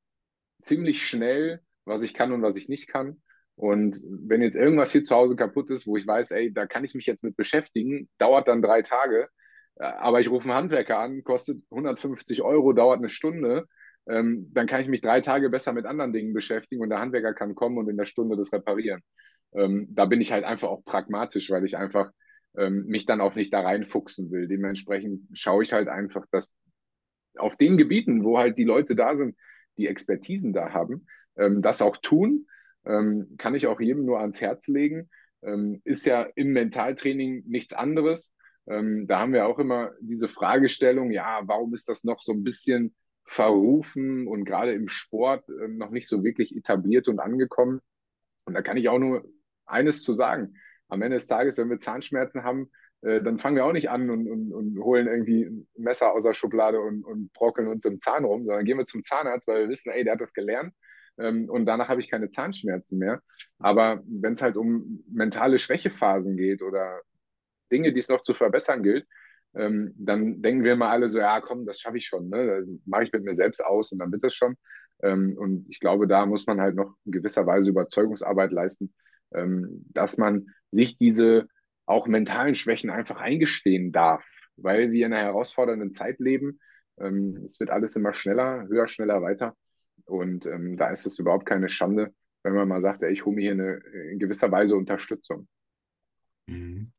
Speaker 3: ziemlich schnell, was ich kann und was ich nicht kann. Und wenn jetzt irgendwas hier zu Hause kaputt ist, wo ich weiß, ey, da kann ich mich jetzt mit beschäftigen, dauert dann drei Tage, äh, aber ich rufe einen Handwerker an, kostet 150 Euro, dauert eine Stunde ähm, dann kann ich mich drei Tage besser mit anderen Dingen beschäftigen und der Handwerker kann kommen und in der Stunde das reparieren. Ähm, da bin ich halt einfach auch pragmatisch, weil ich einfach ähm, mich dann auch nicht da reinfuchsen will. Dementsprechend schaue ich halt einfach, dass auf den Gebieten, wo halt die Leute da sind, die Expertisen da haben, ähm, das auch tun. Ähm, kann ich auch jedem nur ans Herz legen. Ähm, ist ja im Mentaltraining nichts anderes. da haben wir auch immer diese Fragestellung, ja, warum ist das noch so ein bisschen verrufen und gerade im Sport äh, noch nicht so wirklich etabliert und angekommen. Und da kann ich auch nur eines zu sagen. Am Ende des Tages, wenn wir Zahnschmerzen haben, äh, dann fangen wir auch nicht an und, und, und holen irgendwie ein Messer aus der Schublade und, und brockeln uns im Zahn rum, sondern gehen wir zum Zahnarzt, weil wir wissen, ey, der hat das gelernt ähm, und danach habe ich keine Zahnschmerzen mehr. Aber wenn es halt um mentale Schwächephasen geht oder Dinge, die es noch zu verbessern gilt, ähm, dann denken wir mal alle so, ja, komm, das schaffe ich schon, ne? Das mache ich mit mir selbst aus und dann wird das schon. Ähm, und ich glaube, da muss man halt noch in gewisser Weise Überzeugungsarbeit leisten, ähm, dass man sich diese auch mentalen Schwächen einfach eingestehen darf, weil wir in einer herausfordernden Zeit leben. Ähm, es wird alles immer schneller, höher, schneller, weiter. Und ähm, da ist es überhaupt keine Schande, wenn man mal sagt, ey, ich hole mir hier eine, in gewisser Weise Unterstützung.
Speaker 2: Mhm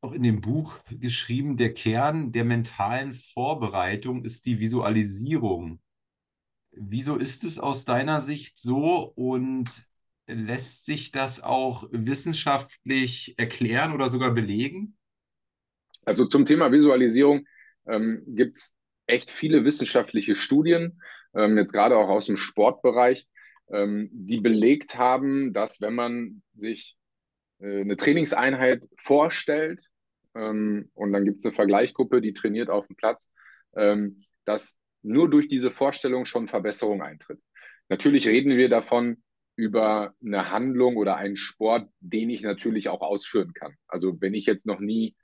Speaker 2: auch in dem Buch geschrieben, der Kern der mentalen Vorbereitung ist die Visualisierung. Wieso ist es aus deiner Sicht so und lässt sich das auch wissenschaftlich erklären oder sogar belegen?
Speaker 3: Also zum Thema Visualisierung ähm, gibt es echt viele wissenschaftliche Studien, jetzt gerade auch aus dem Sportbereich, ähm, die belegt haben, dass wenn man sich äh, eine Trainingseinheit vorstellt ähm, und dann gibt es eine Vergleichsgruppe, die trainiert auf dem Platz, ähm, dass nur durch diese Vorstellung schon Verbesserung eintritt. Natürlich reden wir davon über eine Handlung oder einen Sport, den ich natürlich auch ausführen kann. Also wenn ich jetzt noch nie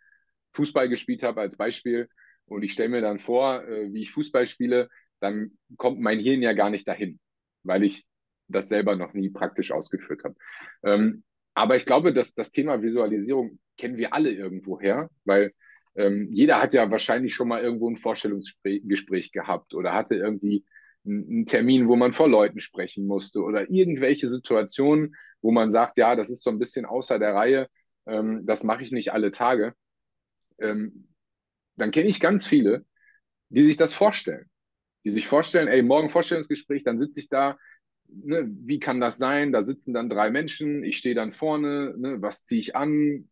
Speaker 3: Fußball gespielt habe als Beispiel und ich stelle mir dann vor, äh, wie ich Fußball spiele, dann kommt mein Hirn ja gar nicht dahin, weil ich das selber noch nie praktisch ausgeführt habe. Ähm, aber ich glaube, dass das Thema Visualisierung kennen wir alle irgendwo her, weil ähm, jeder hat ja wahrscheinlich schon mal irgendwo ein Vorstellungsgespräch gehabt oder hatte irgendwie einen Termin, wo man vor Leuten sprechen musste oder irgendwelche Situationen, wo man sagt, ja, das ist so ein bisschen außer der Reihe, ähm, das mache ich nicht alle Tage. Ähm, dann kenne ich ganz viele, die sich das vorstellen. Die sich vorstellen, ey, morgen Vorstellungsgespräch, dann sitze ich da, ne, wie kann das sein? Da sitzen dann drei Menschen, ich stehe dann vorne, ne, was ziehe ich an?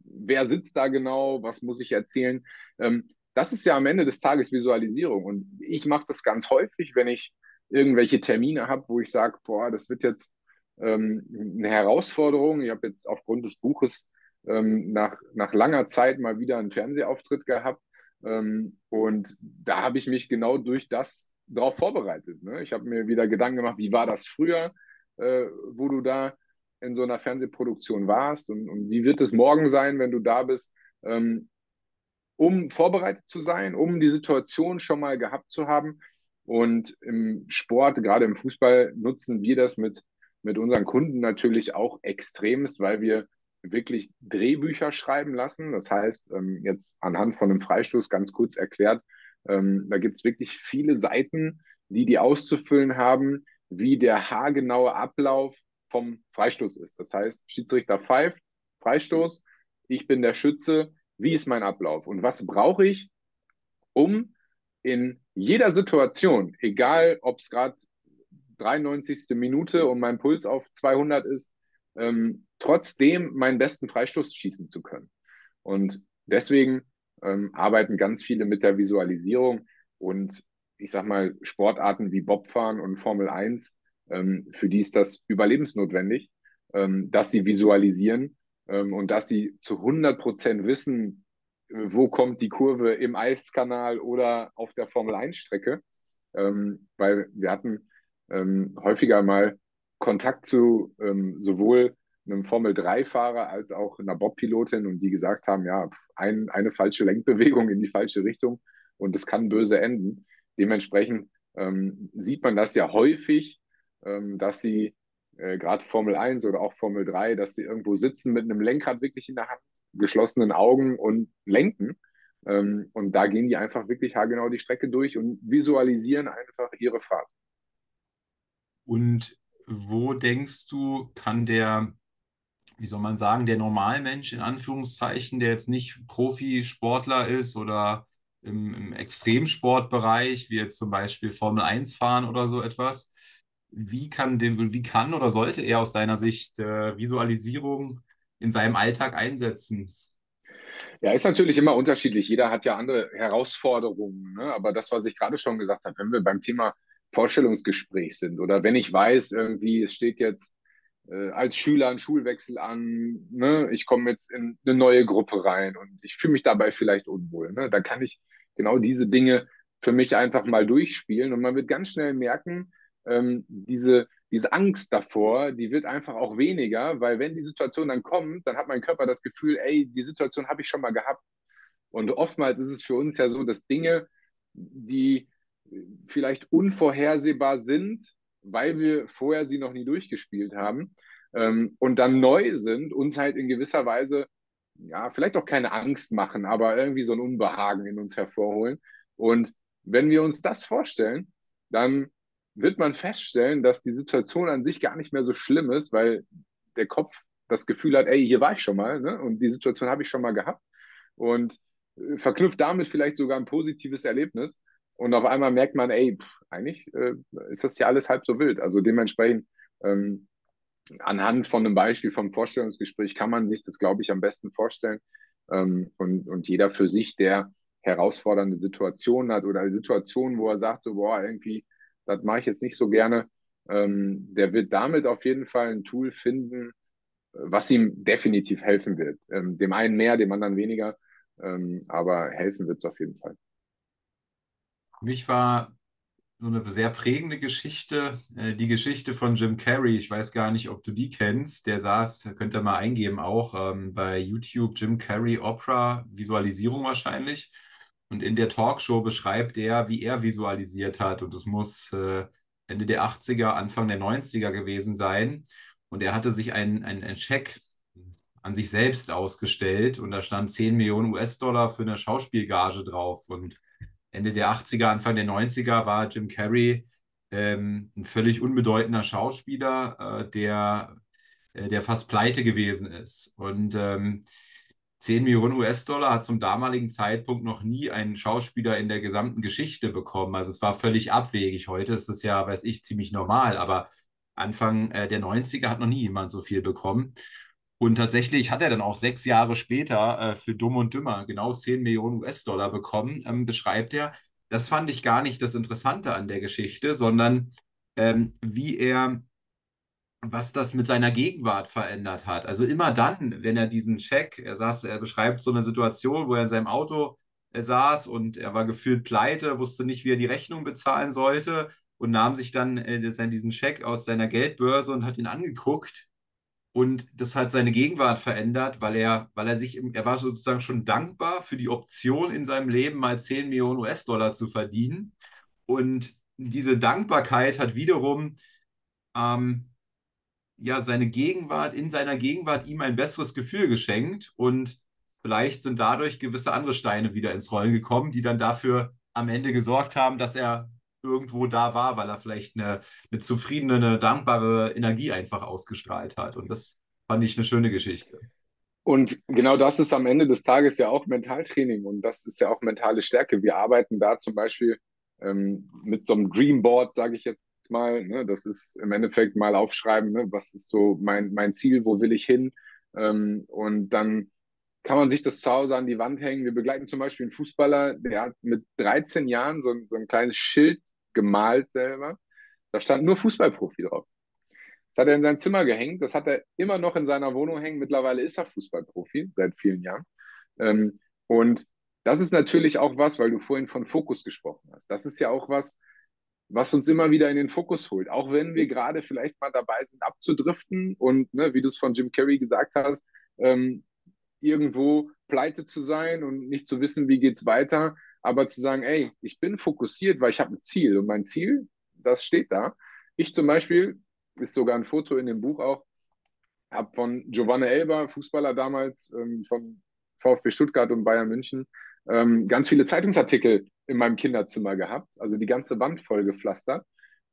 Speaker 3: Wer sitzt da genau? Was muss ich erzählen? Ähm, das ist ja am Ende des Tages Visualisierung. Und ich mache das ganz häufig, wenn ich irgendwelche Termine habe, wo ich sage, boah, das wird jetzt ähm, eine Herausforderung. Ich habe jetzt aufgrund des Buches ähm, nach, nach langer Zeit mal wieder einen Fernsehauftritt gehabt. Ähm, und da habe ich mich genau durch das darauf vorbereitet. Ne? Ich habe mir wieder Gedanken gemacht, wie war das früher, äh, wo du da in so einer Fernsehproduktion warst und, und, wie wird es morgen sein, wenn du da bist, ähm, um vorbereitet zu sein, um die Situation schon mal gehabt zu haben. Und im Sport, gerade im Fußball, nutzen wir das mit, mit unseren Kunden natürlich auch extremst, weil wir wirklich Drehbücher schreiben lassen. Das heißt, ähm, jetzt anhand von einem Freistoß ganz kurz erklärt, ähm, da gibt es wirklich viele Seiten, die die auszufüllen haben, wie der haargenaue Ablauf vom Freistoß ist. Das heißt, Schiedsrichter pfeift, Freistoß, ich bin der Schütze, wie ist mein Ablauf und was brauche ich, um in jeder Situation, egal ob es gerade 93. Minute und mein Puls auf 200 ist, ähm, trotzdem meinen besten Freistoß schießen zu können. Und deswegen ähm, arbeiten ganz viele mit der Visualisierung und ich sag mal, Sportarten wie Bobfahren und Formel 1, ähm, für die ist das überlebensnotwendig, ähm, dass sie visualisieren ähm, und dass sie zu 100 Prozent wissen, äh, wo kommt die Kurve im Eiskanal oder auf der Formel 1 Strecke, ähm, weil wir hatten häufiger mal Kontakt zu sowohl einem Formel-3-Fahrer als auch einer Bob-Pilotin und die gesagt haben, ja, ein, eine falsche Lenkbewegung in die falsche Richtung und es kann böse enden. Dementsprechend ähm, sieht man das ja häufig, ähm, dass sie äh, gerade Formel 1 oder auch Formel 3, dass sie irgendwo sitzen mit einem Lenkrad wirklich in der Hand, geschlossenen Augen und lenken. Ähm, und da gehen die einfach wirklich haargenau die Strecke durch und visualisieren einfach ihre Fahrt.
Speaker 2: Und wo denkst du, kann der wie soll man sagen, der Normalmensch in Anführungszeichen, der jetzt nicht Profisportler ist oder im, im Extremsportbereich, wie jetzt zum Beispiel Formel 1 fahren oder so etwas, wie kann, dem, wie kann oder sollte er aus deiner Sicht äh, Visualisierung in seinem Alltag einsetzen?
Speaker 3: Ja, ist natürlich immer unterschiedlich. Jeder hat ja andere Herausforderungen. Ne? Aber das, was ich gerade schon gesagt habe, wenn wir beim Thema Vorstellungsgespräch sind oder wenn ich weiß, irgendwie, es steht jetzt äh, als Schüler einen Schulwechsel an, ne? ich komme jetzt in eine neue Gruppe rein und ich fühle mich dabei vielleicht unwohl. Ne? Da kann ich genau diese Dinge für mich einfach mal durchspielen und man wird ganz schnell merken, ähm, diese, diese Angst davor, die wird einfach auch weniger, weil wenn die Situation dann kommt, dann hat mein Körper das Gefühl, ey, die Situation habe ich schon mal gehabt. Und oftmals ist es für uns ja so, dass Dinge, die vielleicht unvorhersehbar sind, weil wir vorher sie noch nie durchgespielt haben ähm, und dann neu sind, uns halt in gewisser Weise, ja, vielleicht auch keine Angst machen, aber irgendwie so ein Unbehagen in uns hervorholen. Und wenn wir uns das vorstellen, dann wird man feststellen, dass die Situation an sich gar nicht mehr so schlimm ist, weil der Kopf das Gefühl hat, ey, hier war ich schon mal ne? und die Situation habe ich schon mal gehabt und äh, verknüpft damit vielleicht sogar ein positives Erlebnis. Und auf einmal merkt man, ey, pff, eigentlich äh, ist das ja alles halb so wild. Also dementsprechend, ähm, anhand von einem Beispiel vom Vorstellungsgespräch kann man sich das, glaube ich, am besten vorstellen. Ähm, und, und jeder für sich, der herausfordernde Situationen hat oder Situationen, wo er sagt, so, boah, irgendwie, das mache ich jetzt nicht so gerne, ähm, der wird damit auf jeden Fall ein Tool finden, was ihm definitiv helfen wird. Ähm, dem einen mehr, dem anderen weniger, ähm, aber helfen wird es auf jeden Fall
Speaker 2: mich war so eine sehr prägende Geschichte, äh, die Geschichte von Jim Carrey. Ich weiß gar nicht, ob du die kennst. Der saß, könnt ihr mal eingeben, auch ähm, bei YouTube Jim Carrey Opera, Visualisierung wahrscheinlich. Und in der Talkshow beschreibt er, wie er visualisiert hat. Und es muss äh, Ende der 80er, Anfang der 90er gewesen sein. Und er hatte sich einen Scheck an sich selbst ausgestellt und da stand 10 Millionen US-Dollar für eine Schauspielgage drauf. Und Ende der 80er, Anfang der 90er war Jim Carrey ähm, ein völlig unbedeutender Schauspieler, äh, der, äh, der fast pleite gewesen ist. Und ähm, 10 Millionen US-Dollar hat zum damaligen Zeitpunkt noch nie ein Schauspieler in der gesamten Geschichte bekommen. Also es war völlig abwegig. Heute ist es ja, weiß ich, ziemlich normal, aber Anfang äh, der 90er hat noch nie jemand so viel bekommen. Und tatsächlich hat er dann auch sechs Jahre später äh, für Dumm und Dümmer genau 10 Millionen US-Dollar bekommen, ähm, beschreibt er. Das fand ich gar nicht das Interessante an der Geschichte, sondern ähm, wie er, was das mit seiner Gegenwart verändert hat. Also immer dann, wenn er diesen Check, er saß, er beschreibt so eine Situation, wo er in seinem Auto äh, saß und er war gefühlt pleite, wusste nicht, wie er die Rechnung bezahlen sollte und nahm sich dann äh, diesen Check aus seiner Geldbörse und hat ihn angeguckt und das hat seine Gegenwart verändert, weil er, weil er sich, er war sozusagen schon dankbar für die Option in seinem Leben mal 10 Millionen US-Dollar zu verdienen. Und diese Dankbarkeit hat wiederum ähm, ja seine Gegenwart, in seiner Gegenwart ihm ein besseres Gefühl geschenkt. Und vielleicht sind dadurch gewisse andere Steine wieder ins Rollen gekommen, die dann dafür am Ende gesorgt haben, dass er irgendwo da war, weil er vielleicht eine, eine zufriedene, eine dankbare Energie einfach ausgestrahlt hat. Und das fand ich eine schöne Geschichte.
Speaker 3: Und genau das ist am Ende des Tages ja auch Mentaltraining und das ist ja auch mentale Stärke. Wir arbeiten da zum Beispiel ähm, mit so einem Dreamboard, sage ich jetzt mal. Ne? Das ist im Endeffekt mal aufschreiben, ne? was ist so mein, mein Ziel, wo will ich hin? Ähm, und dann kann man sich das zu Hause an die Wand hängen. Wir begleiten zum Beispiel einen Fußballer, der hat mit 13 Jahren so, so ein kleines Schild gemalt selber. Da stand nur Fußballprofi drauf. Das hat er in sein Zimmer gehängt. Das hat er immer noch in seiner Wohnung hängen. Mittlerweile ist er Fußballprofi seit vielen Jahren. Ähm, und das ist natürlich auch was, weil du vorhin von Fokus gesprochen hast. Das ist ja auch was, was uns immer wieder in den Fokus holt. Auch wenn wir gerade vielleicht mal dabei sind, abzudriften und, ne, wie du es von Jim Carrey gesagt hast, ähm, irgendwo pleite zu sein und nicht zu wissen, wie geht es weiter, aber zu sagen, ey, ich bin fokussiert, weil ich habe ein Ziel und mein Ziel, das steht da. Ich zum Beispiel, ist sogar ein Foto in dem Buch auch, habe von Giovanni Elber, Fußballer damals ähm, von VfB Stuttgart und Bayern München, ähm, ganz viele Zeitungsartikel in meinem Kinderzimmer gehabt, also die ganze Wand voll gepflastert.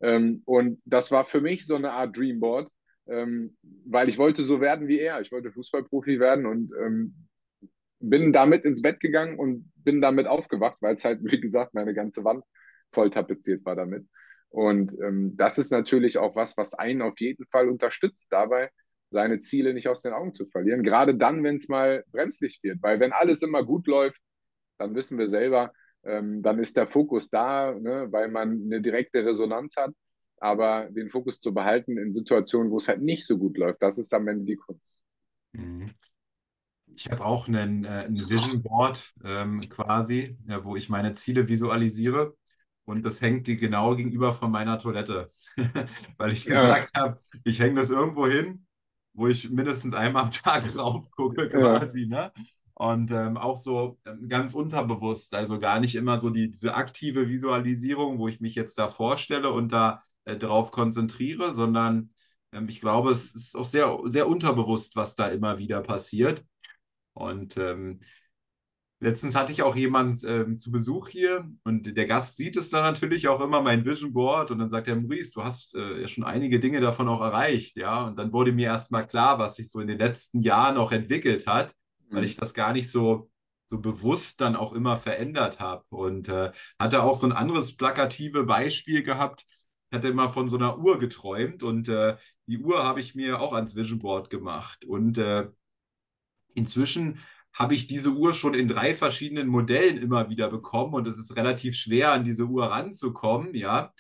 Speaker 3: Ähm, und das war für mich so eine Art Dreamboard, ähm, weil ich wollte so werden wie er. Ich wollte Fußballprofi werden und ähm, bin damit ins Bett gegangen und bin damit aufgewacht, weil es halt, wie gesagt, meine ganze Wand voll tapeziert war damit. Und ähm, das ist natürlich auch was, was einen auf jeden Fall unterstützt, dabei seine Ziele nicht aus den Augen zu verlieren. Gerade dann, wenn es mal brenzlig wird. Weil wenn alles immer gut läuft, dann wissen wir selber, ähm, dann ist der Fokus da, ne, weil man eine direkte Resonanz hat. Aber den Fokus zu behalten in Situationen, wo es halt nicht so gut läuft, das ist am Ende die Kunst.
Speaker 2: Mhm. Ich habe auch einen, äh, ein Vision Board ähm, quasi, ja, wo ich meine Ziele visualisiere. Und das hängt die genau gegenüber von meiner Toilette. Weil ich gesagt ja. habe, ich hänge das irgendwo hin, wo ich mindestens einmal am Tag drauf gucke, quasi. Ja. Ne? Und ähm, auch so ähm, ganz unterbewusst, also gar nicht immer so die, diese aktive Visualisierung, wo ich mich jetzt da vorstelle und da äh, drauf konzentriere, sondern ähm, ich glaube, es ist auch sehr, sehr unterbewusst, was da immer wieder passiert. Und ähm, letztens hatte ich auch jemanden ähm, zu Besuch hier und der Gast sieht es dann natürlich auch immer, mein Vision Board, und dann sagt er, Maurice, du hast äh, ja schon einige Dinge davon auch erreicht, ja. Und dann wurde mir erstmal klar, was sich so in den letzten Jahren auch entwickelt hat, mhm. weil ich das gar nicht so, so bewusst dann auch immer verändert habe. Und äh, hatte auch so ein anderes plakative Beispiel gehabt. Ich hatte immer von so einer Uhr geträumt und äh, die Uhr habe ich mir auch ans Vision Board gemacht. Und äh, Inzwischen habe ich diese Uhr schon in drei verschiedenen Modellen immer wieder bekommen und es ist relativ schwer, an diese Uhr ranzukommen, ja.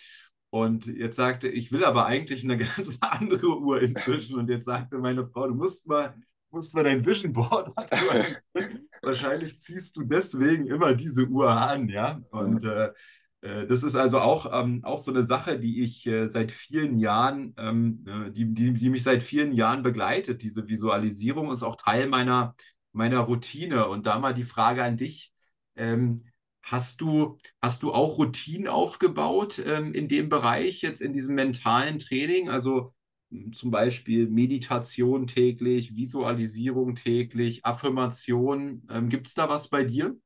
Speaker 2: Und jetzt sagte, ich will aber eigentlich eine ganz andere Uhr inzwischen. Und jetzt sagte meine Frau, du musst mal, musst mal dein Vision Board aktualisieren. Wahrscheinlich ziehst du deswegen immer diese Uhr an, ja. Und äh, das ist also auch, ähm, auch so eine Sache, die ich äh, seit vielen Jahren, ähm, äh, die, die, die mich seit vielen Jahren begleitet. Diese Visualisierung ist auch Teil meiner, meiner Routine. Und da mal die Frage an dich. Ähm, Hast du, hast du auch Routinen aufgebaut ähm, in dem Bereich, jetzt in diesem mentalen Training? Also hm, zum Beispiel Meditation täglich, Visualisierung täglich, Affirmation. Ähm, Gibt es da was bei dir?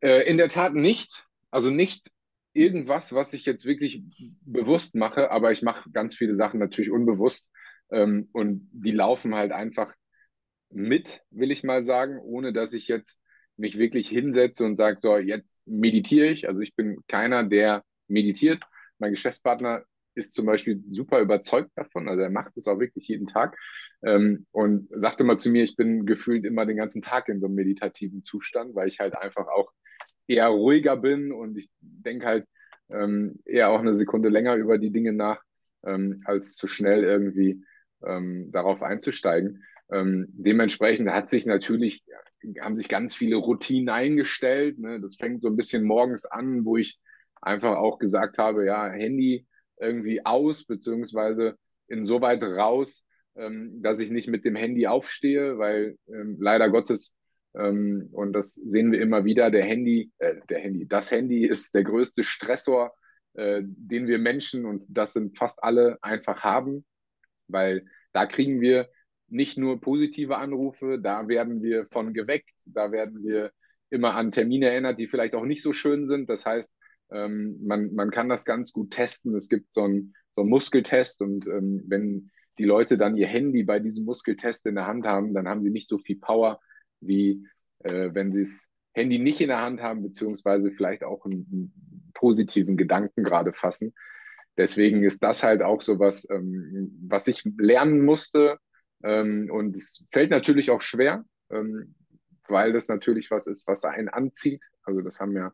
Speaker 3: Äh, in der Tat nicht. Also nicht irgendwas, was ich jetzt wirklich bewusst mache, aber ich mache ganz viele Sachen natürlich unbewusst ähm, und die laufen halt einfach mit, will ich mal sagen, ohne dass ich jetzt mich wirklich hinsetze und sage, so, jetzt meditiere ich. Also ich bin keiner, der meditiert. Mein Geschäftspartner ist zum Beispiel super überzeugt davon, also er macht es auch wirklich jeden Tag ähm, und sagte mal zu mir, ich bin gefühlt immer den ganzen Tag in so einem meditativen Zustand, weil ich halt einfach auch eher ruhiger bin und ich denke halt ähm, eher auch eine Sekunde länger über die Dinge nach, ähm, als zu schnell irgendwie ähm, darauf einzusteigen. Ähm, dementsprechend hat sich natürlich haben sich ganz viele Routinen eingestellt. Ne? Das fängt so ein bisschen morgens an, wo ich einfach auch gesagt habe, ja, Handy irgendwie aus, beziehungsweise insoweit raus, ähm, dass ich nicht mit dem Handy aufstehe, weil ähm, leider Gottes, ähm, und das sehen wir immer wieder, der Handy, äh, der Handy, das Handy ist der größte Stressor, äh, den wir Menschen, und das sind fast alle, einfach haben, weil da kriegen wir nicht nur positive Anrufe, da werden wir von geweckt, da werden wir immer an Termine erinnert, die vielleicht auch nicht so schön sind. Das heißt, ähm, man, man kann das ganz gut testen. Es gibt so einen, so einen Muskeltest und ähm, wenn die Leute dann ihr Handy bei diesem Muskeltest in der Hand haben, dann haben sie nicht so viel Power, wie äh, wenn sie das Handy nicht in der Hand haben, beziehungsweise vielleicht auch einen, einen positiven Gedanken gerade fassen. Deswegen ist das halt auch so was, ähm, was ich lernen musste, ähm, und es fällt natürlich auch schwer, ähm, weil das natürlich was ist, was einen anzieht. Also das haben ja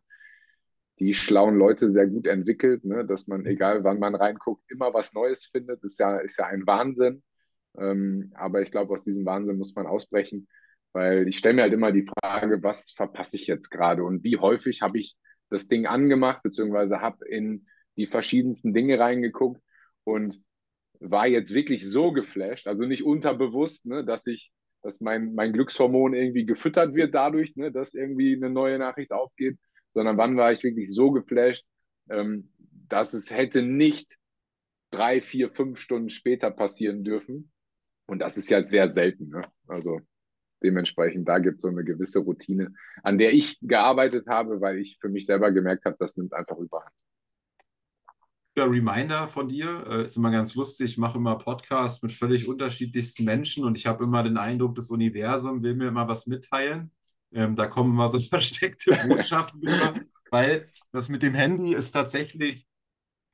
Speaker 3: die schlauen Leute sehr gut entwickelt, ne? dass man, egal wann man reinguckt, immer was Neues findet. Das ist ja, ist ja ein Wahnsinn. Ähm, aber ich glaube, aus diesem Wahnsinn muss man ausbrechen, weil ich stelle mir halt immer die Frage, was verpasse ich jetzt gerade und wie häufig habe ich das Ding angemacht, beziehungsweise habe in die verschiedensten Dinge reingeguckt und war jetzt wirklich so geflasht, also nicht unterbewusst, ne, dass ich, dass mein, mein Glückshormon irgendwie gefüttert wird dadurch, ne, dass irgendwie eine neue Nachricht aufgeht, sondern wann war ich wirklich so geflasht, ähm, dass es hätte nicht drei, vier, fünf Stunden später passieren dürfen. Und das ist ja sehr selten. Ne? Also dementsprechend, da gibt es so eine gewisse Routine, an der ich gearbeitet habe, weil ich für mich selber gemerkt habe, das nimmt einfach überhand.
Speaker 2: Reminder von dir. Äh, ist immer ganz lustig. Ich mache immer Podcasts mit völlig unterschiedlichsten Menschen und ich habe immer den Eindruck, das Universum will mir immer was mitteilen. Ähm, da kommen immer so versteckte Botschaften rüber, weil das mit dem Handy ist tatsächlich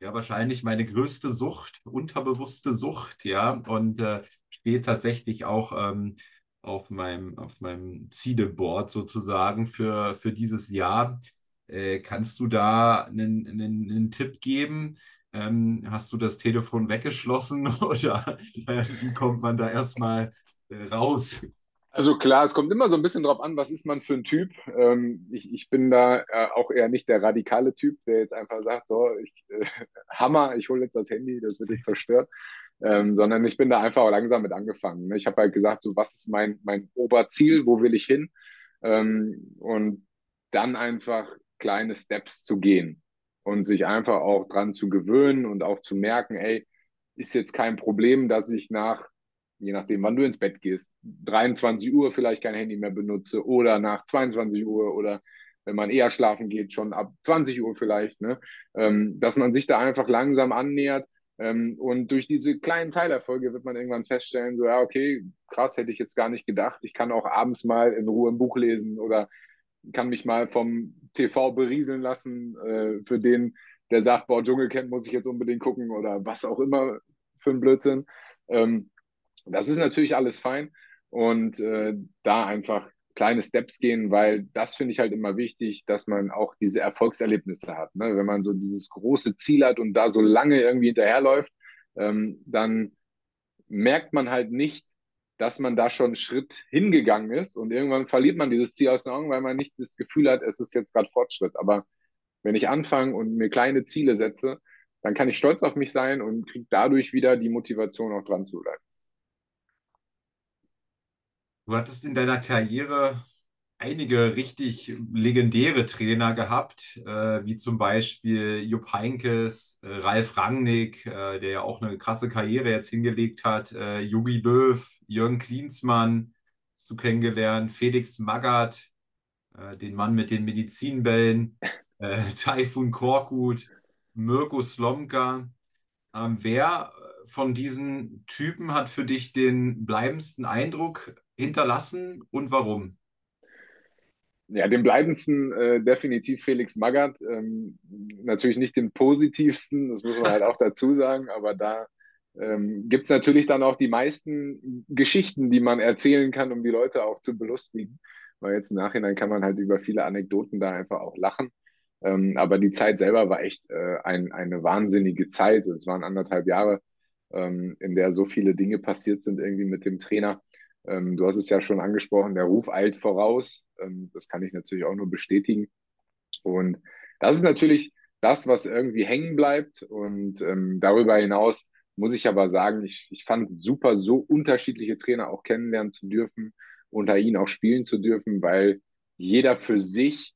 Speaker 2: ja wahrscheinlich meine größte Sucht, unterbewusste Sucht, ja, und äh, steht tatsächlich auch ähm, auf meinem, auf meinem Zieleboard sozusagen für, für dieses Jahr. Äh, kannst du da einen, einen, einen Tipp geben? Ähm, hast du das Telefon weggeschlossen oder äh, wie kommt man da erstmal äh, raus?
Speaker 3: Also klar, es kommt immer so ein bisschen drauf an, was ist man für ein Typ. Ähm, ich, ich bin da äh, auch eher nicht der radikale Typ, der jetzt einfach sagt, so, ich, äh, Hammer, ich hole jetzt das Handy, das wird jetzt zerstört. Ähm, sondern ich bin da einfach auch langsam mit angefangen. Ne? Ich habe halt gesagt, so was ist mein, mein Oberziel, wo will ich hin? Ähm, und dann einfach kleine Steps zu gehen und sich einfach auch dran zu gewöhnen und auch zu merken, ey, ist jetzt kein Problem, dass ich nach, je nachdem, wann du ins Bett gehst, 23 Uhr vielleicht kein Handy mehr benutze oder nach 22 Uhr oder wenn man eher schlafen geht, schon ab 20 Uhr vielleicht, ne? Ähm, dass man sich da einfach langsam annähert. Ähm, und durch diese kleinen Teilerfolge wird man irgendwann feststellen, so, ja, okay, krass, hätte ich jetzt gar nicht gedacht. Ich kann auch abends mal in Ruhe ein Buch lesen oder kann mich mal vom TV berieseln lassen. Äh, für den, der sagt, boah, Dschungelcamp muss ich jetzt unbedingt gucken oder was auch immer für ein Blödsinn. Ähm, das ist natürlich alles fein und äh, da einfach kleine Steps gehen, weil das finde ich halt immer wichtig, dass man auch diese Erfolgserlebnisse hat. Ne? Wenn man so dieses große Ziel hat und da so lange irgendwie hinterherläuft, ähm, dann merkt man halt nicht, dass man da schon einen Schritt hingegangen ist und irgendwann verliert man dieses Ziel aus den Augen, weil man nicht das Gefühl hat, es ist jetzt gerade Fortschritt. Aber wenn ich anfange und mir kleine Ziele setze, dann kann ich stolz auf mich sein und kriege dadurch wieder die Motivation, auch dran zu bleiben.
Speaker 2: Du hattest in deiner Karriere einige richtig legendäre Trainer gehabt, äh, wie zum Beispiel Jupp Heynckes, äh, Ralf Rangnick, äh, der ja auch eine krasse Karriere jetzt hingelegt hat, äh, Jogi Löw, Jürgen Klinsmann, hast du kennengelernt, Felix Magath, äh, den Mann mit den Medizinbällen, äh, Taifun Korkut, Mirko Slomka. Ähm, wer von diesen Typen hat für dich den bleibendsten Eindruck hinterlassen und warum?
Speaker 3: Ja, den bleibendsten äh, definitiv Felix Magath. Ähm, natürlich nicht den positivsten, das muss man halt auch dazu sagen, aber da ähm, gibt es natürlich dann auch die meisten Geschichten, die man erzählen kann, um die Leute auch zu belustigen. Weil jetzt im Nachhinein kann man halt über viele Anekdoten da einfach auch lachen. Ähm, aber die Zeit selber war echt äh, ein, eine wahnsinnige Zeit. Es waren anderthalb Jahre, ähm, in der so viele Dinge passiert sind irgendwie mit dem Trainer. Ähm, du hast es ja schon angesprochen, der Ruf eilt voraus. Ähm, das kann ich natürlich auch nur bestätigen. Und das ist natürlich das, was irgendwie hängen bleibt. Und ähm, darüber hinaus muss ich aber sagen, ich, ich fand es super, so unterschiedliche Trainer auch kennenlernen zu dürfen, unter ihnen auch spielen zu dürfen, weil jeder für sich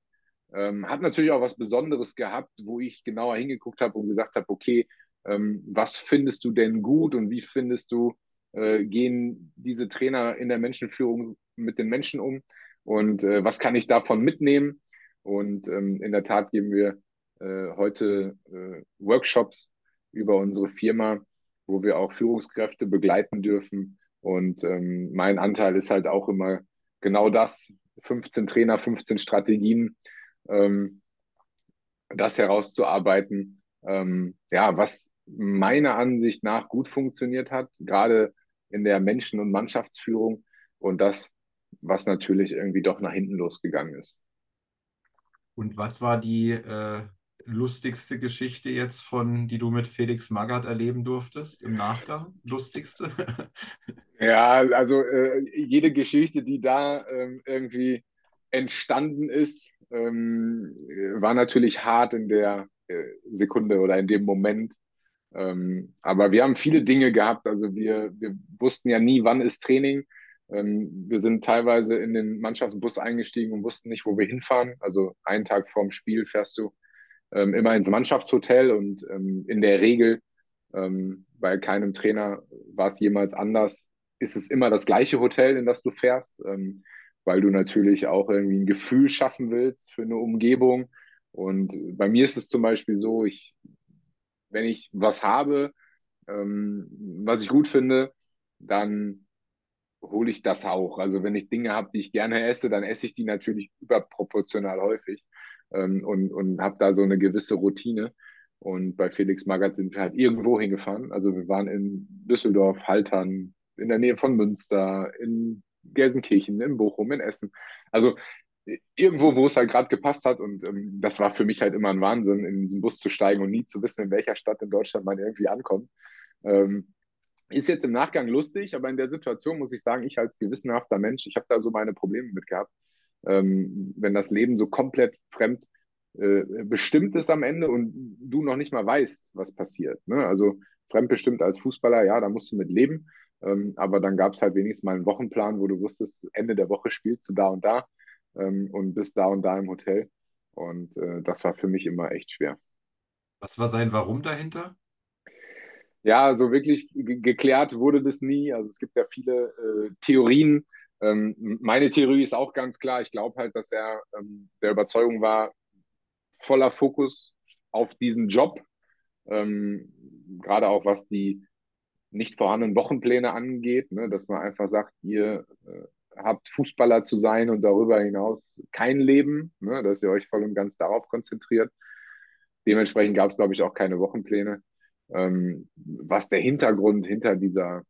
Speaker 3: ähm, hat natürlich auch was Besonderes gehabt, wo ich genauer hingeguckt habe und gesagt habe, okay, ähm, was findest du denn gut und wie findest du äh, gehen diese Trainer in der Menschenführung mit den Menschen um und äh, was kann ich davon mitnehmen? Und ähm, in der Tat geben wir äh, heute äh, Workshops über unsere Firma, wo wir auch Führungskräfte begleiten dürfen. Und ähm, mein Anteil ist halt auch immer genau das, 15 Trainer, 15 Strategien, ähm, das herauszuarbeiten, ähm, ja, was meiner Ansicht nach gut funktioniert hat, gerade in der Menschen- und Mannschaftsführung und das, was natürlich irgendwie doch nach hinten losgegangen ist.
Speaker 2: Und was war die äh, lustigste Geschichte jetzt von, die du mit Felix Magath erleben durftest im Nachgang? Lustigste?
Speaker 3: ja, also äh, jede Geschichte, die da ähm, irgendwie entstanden ist, ähm, war natürlich hart in der äh, Sekunde oder in dem Moment. Ähm, aber wir haben viele Dinge gehabt. Also wir, wir wussten ja nie, wann ist Training. Ähm, wir sind teilweise in den Mannschaftsbus eingestiegen und wussten nicht, wo wir hinfahren. Also einen Tag vorm Spiel fährst du ähm, immer ins Mannschaftshotel und ähm, in der Regel, ähm, bei keinem Trainer war es jemals anders, ist es immer das gleiche Hotel, in das du fährst, ähm, weil du natürlich auch irgendwie ein Gefühl schaffen willst für eine Umgebung. Und bei mir ist es zum Beispiel so, ich wenn ich was habe, ähm, was ich gut finde, dann hole ich das auch. Also wenn ich Dinge habe, die ich gerne esse, dann esse ich die natürlich überproportional häufig ähm, und, und habe da so eine gewisse Routine. Und bei Felix Magath sind wir halt irgendwo hingefahren. Also wir waren in Düsseldorf, Haltern, in der Nähe von Münster, in Gelsenkirchen, in Bochum, in Essen. Also irgendwo, wo es halt gerade gepasst hat. Und ähm, das war für mich halt immer ein Wahnsinn, in diesen Bus zu steigen und nie zu wissen, in welcher Stadt in Deutschland man irgendwie ankommt. Ähm, ist jetzt im Nachgang lustig, aber in der Situation muss ich sagen, ich als gewissenhafter Mensch, ich habe da so meine Probleme mit gehabt. Ähm, wenn das Leben so komplett fremd äh, bestimmt ist am Ende und du noch nicht mal weißt, was passiert. Ne? Also fremdbestimmt als Fußballer, ja, da musst du mit leben. Ähm, aber dann gab es halt wenigstens mal einen Wochenplan, wo du wusstest, Ende der Woche spielst du da und da ähm, und bis da und da im Hotel. Und äh, das war für mich immer echt schwer.
Speaker 2: Was war sein Warum dahinter?
Speaker 3: Ja, so wirklich geklärt wurde das nie. Also es gibt ja viele äh, Theorien. Ähm, meine Theorie ist auch ganz klar. Ich glaube halt, dass er ähm, der Überzeugung war, voller Fokus auf diesen Job. Ähm, gerade auch was die nicht vorhandenen Wochenpläne angeht, ne, dass man einfach sagt, ihr äh, habt, Fußballer zu sein und darüber hinaus kein Leben, ne, dass ihr euch voll und ganz darauf konzentriert. Dementsprechend gab es, glaube ich, auch keine Wochenpläne. Ähm, was der Hintergrund hinter dieser,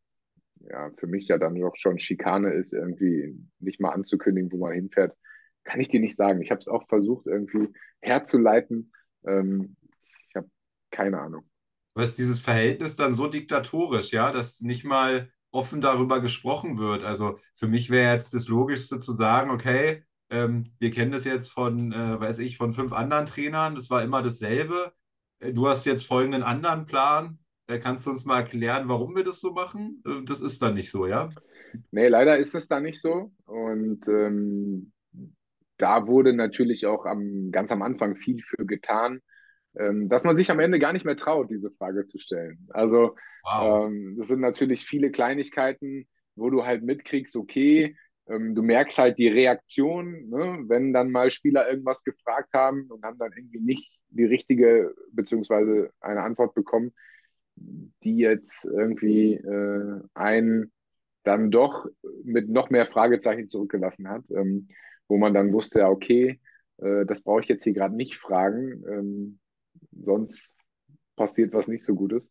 Speaker 3: ja, für mich ja dann doch schon Schikane ist, irgendwie nicht mal anzukündigen, wo man hinfährt, kann ich dir nicht sagen. Ich habe es auch versucht, irgendwie herzuleiten. Ähm, ich habe keine Ahnung.
Speaker 2: Was ist dieses Verhältnis dann so diktatorisch, ja, dass nicht mal offen darüber gesprochen wird. Also für mich wäre jetzt das Logischste zu sagen, okay, ähm, wir kennen das jetzt von, äh, weiß ich, von fünf anderen Trainern, das war immer dasselbe. Äh, du hast jetzt folgenden anderen Plan. Äh, kannst du uns mal erklären, warum wir das so machen? Äh, das ist dann nicht so, ja?
Speaker 3: Nee, leider ist es da nicht so. Und ähm, da wurde natürlich auch am, ganz am Anfang viel für getan, dass man sich am Ende gar nicht mehr traut, diese Frage zu stellen. Also wow. ähm, das sind natürlich viele Kleinigkeiten, wo du halt mitkriegst, okay, ähm, du merkst halt die Reaktion, ne, wenn dann mal Spieler irgendwas gefragt haben und haben dann irgendwie nicht die richtige beziehungsweise eine Antwort bekommen, die jetzt irgendwie äh, einen dann doch mit noch mehr Fragezeichen zurückgelassen hat, ähm, wo man dann wusste, ja, okay, äh, das brauche ich jetzt hier gerade nicht fragen, ähm, sonst passiert was nicht so Gutes.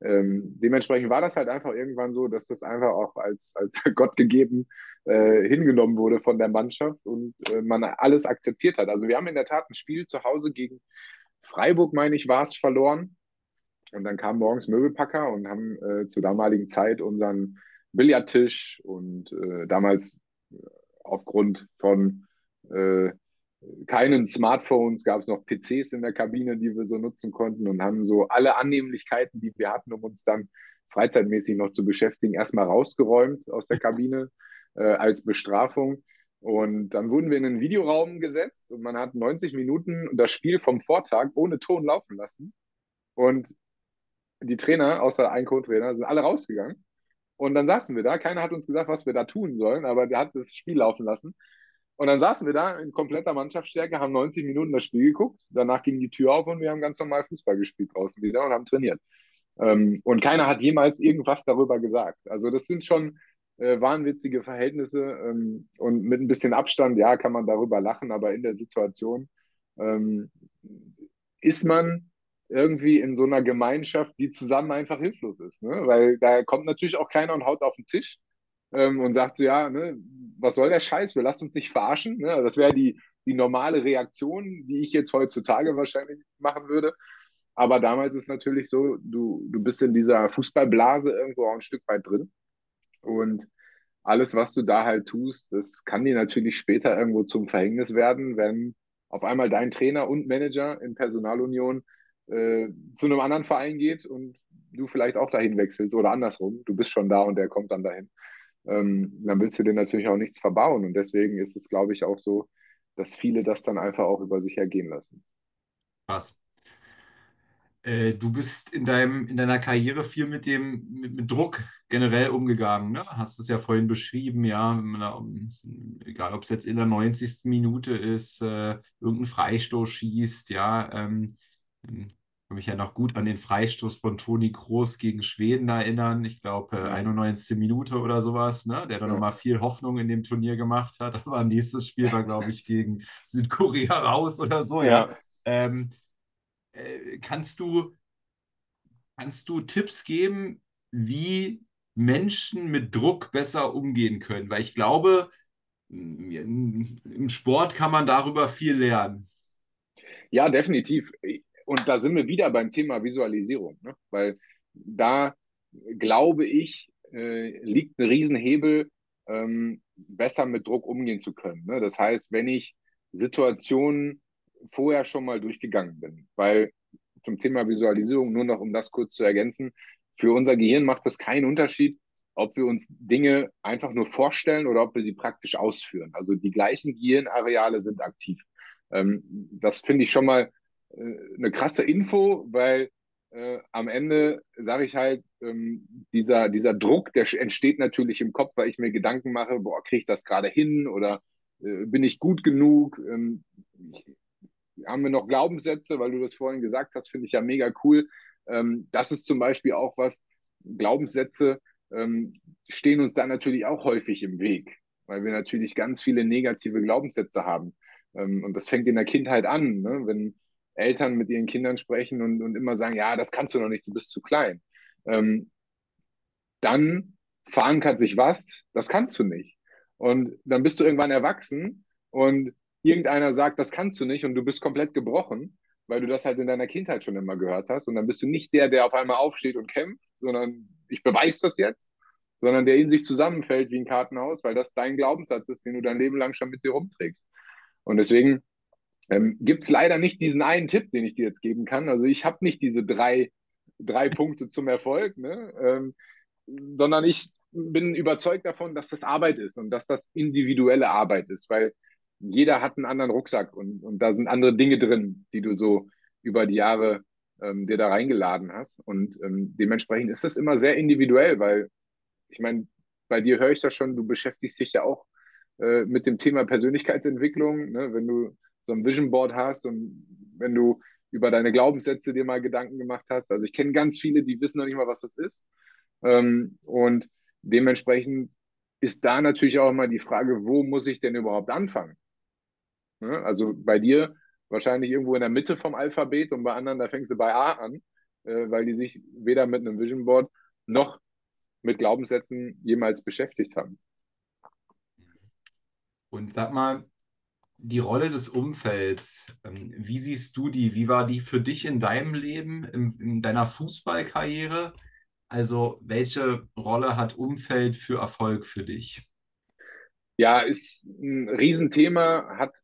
Speaker 3: Ähm, dementsprechend war das halt einfach irgendwann so, dass das einfach auch als, als Gott gegeben äh, hingenommen wurde von der Mannschaft und äh, man alles akzeptiert hat. Also wir haben in der Tat ein Spiel zu Hause gegen Freiburg, meine ich, war es verloren. Und dann kamen morgens Möbelpacker und haben äh, zur damaligen Zeit unseren Billardtisch und äh, damals äh, aufgrund von äh, keinen Smartphones gab es noch PCs in der Kabine, die wir so nutzen konnten und haben so alle Annehmlichkeiten, die wir hatten, um uns dann freizeitmäßig noch zu beschäftigen, erstmal rausgeräumt aus der Kabine äh, als Bestrafung. Und dann wurden wir in einen Videoraum gesetzt und man hat 90 Minuten das Spiel vom Vortag ohne Ton laufen lassen. Und die Trainer, außer ein Co-Trainer, sind alle rausgegangen. Und dann saßen wir da. Keiner hat uns gesagt, was wir da tun sollen, aber der hat das Spiel laufen lassen. Und dann saßen wir da in kompletter Mannschaftsstärke, haben 90 Minuten das Spiel geguckt. Danach ging die Tür auf und wir haben ganz normal Fußball gespielt draußen wieder und haben trainiert. Ähm, und keiner hat jemals irgendwas darüber gesagt. Also das sind schon äh, wahnwitzige Verhältnisse ähm, und mit ein bisschen Abstand, ja, kann man darüber lachen, aber in der Situation ähm, ist man irgendwie in so einer Gemeinschaft, die zusammen einfach hilflos ist. Ne? Weil da kommt natürlich auch keiner und haut auf den Tisch ähm, und sagt so, ja, ne, was soll der Scheiß, wir lassen uns nicht verarschen. Ne? Das wäre die, die normale Reaktion, die ich jetzt heutzutage wahrscheinlich machen würde. Aber damals ist natürlich so, du, du bist in dieser Fußballblase irgendwo auch ein Stück weit drin. Und alles, was du da halt tust, das kann dir natürlich später irgendwo zum Verhängnis werden, wenn auf einmal dein Trainer und Manager in Personalunion äh, zu einem anderen Verein geht und du vielleicht auch dahin wechselst oder andersrum. Du bist schon da und der kommt dann dahin ähm, dann willst du dir natürlich auch nichts verbauen. Und deswegen ist es, glaube ich, auch so, dass viele das dann einfach auch über sich ergehen lassen.
Speaker 2: Krass. Äh, du bist in, deinem, in deiner Karriere viel mit dem mit, mit Druck generell umgegangen, ne? Hast es ja vorhin beschrieben, ja, da, egal ob es jetzt in der 90. Minute ist, äh, irgendein Freistoß schießt, ja, ähm, kann mich ja noch gut an den Freistoß von Toni Kroos gegen Schweden erinnern. Ich glaube, äh, 91. Minute oder sowas, ne? der dann ja. nochmal viel Hoffnung in dem Turnier gemacht hat. Aber nächstes Spiel war, glaube ich, gegen Südkorea raus oder so. Ja. ja. Ähm, äh, kannst, du, kannst du Tipps geben, wie Menschen mit Druck besser umgehen können? Weil ich glaube, im Sport kann man darüber viel lernen.
Speaker 3: Ja, definitiv und da sind wir wieder beim Thema Visualisierung, ne? weil da glaube ich, äh, liegt ein Riesenhebel, ähm, besser mit Druck umgehen zu können. Ne? Das heißt, wenn ich Situationen vorher schon mal durchgegangen bin, weil zum Thema Visualisierung, nur noch um das kurz zu ergänzen, für unser Gehirn macht es keinen Unterschied, ob wir uns Dinge einfach nur vorstellen oder ob wir sie praktisch ausführen. Also die gleichen Gehirnareale sind aktiv. Ähm, das finde ich schon mal eine krasse Info, weil äh, am Ende sage ich halt, ähm, dieser, dieser Druck, der entsteht natürlich im Kopf, weil ich mir Gedanken mache, boah, kriege ich das gerade hin oder äh, bin ich gut genug? Ähm, ich, haben wir noch Glaubenssätze, weil du das vorhin gesagt hast, finde ich ja mega cool. Ähm, das ist zum Beispiel auch was, Glaubenssätze ähm, stehen uns dann natürlich auch häufig im Weg, weil wir natürlich ganz viele negative Glaubenssätze haben. Ähm, und das fängt in der Kindheit an, ne? wenn Eltern mit ihren Kindern sprechen und, und immer sagen, ja, das kannst du noch nicht, du bist zu klein. Ähm, dann verankert sich was, das kannst du nicht. Und dann bist du irgendwann erwachsen und irgendeiner sagt, das kannst du nicht und du bist komplett gebrochen, weil du das halt in deiner Kindheit schon immer gehört hast. Und dann bist du nicht der, der auf einmal aufsteht und kämpft, sondern ich beweise das jetzt, sondern der in sich zusammenfällt wie ein Kartenhaus, weil das dein Glaubenssatz ist, den du dein Leben lang schon mit dir rumträgst. Und deswegen ähm, Gibt es leider nicht diesen einen Tipp, den ich dir jetzt geben kann. Also ich habe nicht diese drei, drei Punkte zum Erfolg, ne? ähm, sondern ich bin überzeugt davon, dass das Arbeit ist und dass das individuelle Arbeit ist, weil jeder hat einen anderen Rucksack und, und da sind andere Dinge drin, die du so über die Jahre ähm, dir da reingeladen hast. Und ähm, dementsprechend ist das immer sehr individuell, weil ich meine, bei dir höre ich das schon, du beschäftigst dich ja auch äh, mit dem Thema Persönlichkeitsentwicklung, ne? wenn du so ein Vision Board hast und wenn du über deine Glaubenssätze dir mal Gedanken gemacht hast. Also ich kenne ganz viele, die wissen noch nicht mal, was das ist. Ähm, und dementsprechend ist da natürlich auch immer die Frage, wo muss ich denn überhaupt anfangen? Ne? Also bei dir wahrscheinlich irgendwo in der Mitte vom Alphabet und bei anderen, da fängst du bei A an, äh, weil die sich weder mit einem Vision Board noch mit Glaubenssätzen jemals beschäftigt haben.
Speaker 2: Und sag mal, die Rolle des Umfelds, ähm, wie siehst du die? Wie war die für dich in deinem Leben, in, in deiner Fußballkarriere? Also, welche Rolle hat Umfeld für Erfolg für dich?
Speaker 3: Ja, ist ein Riesenthema, hat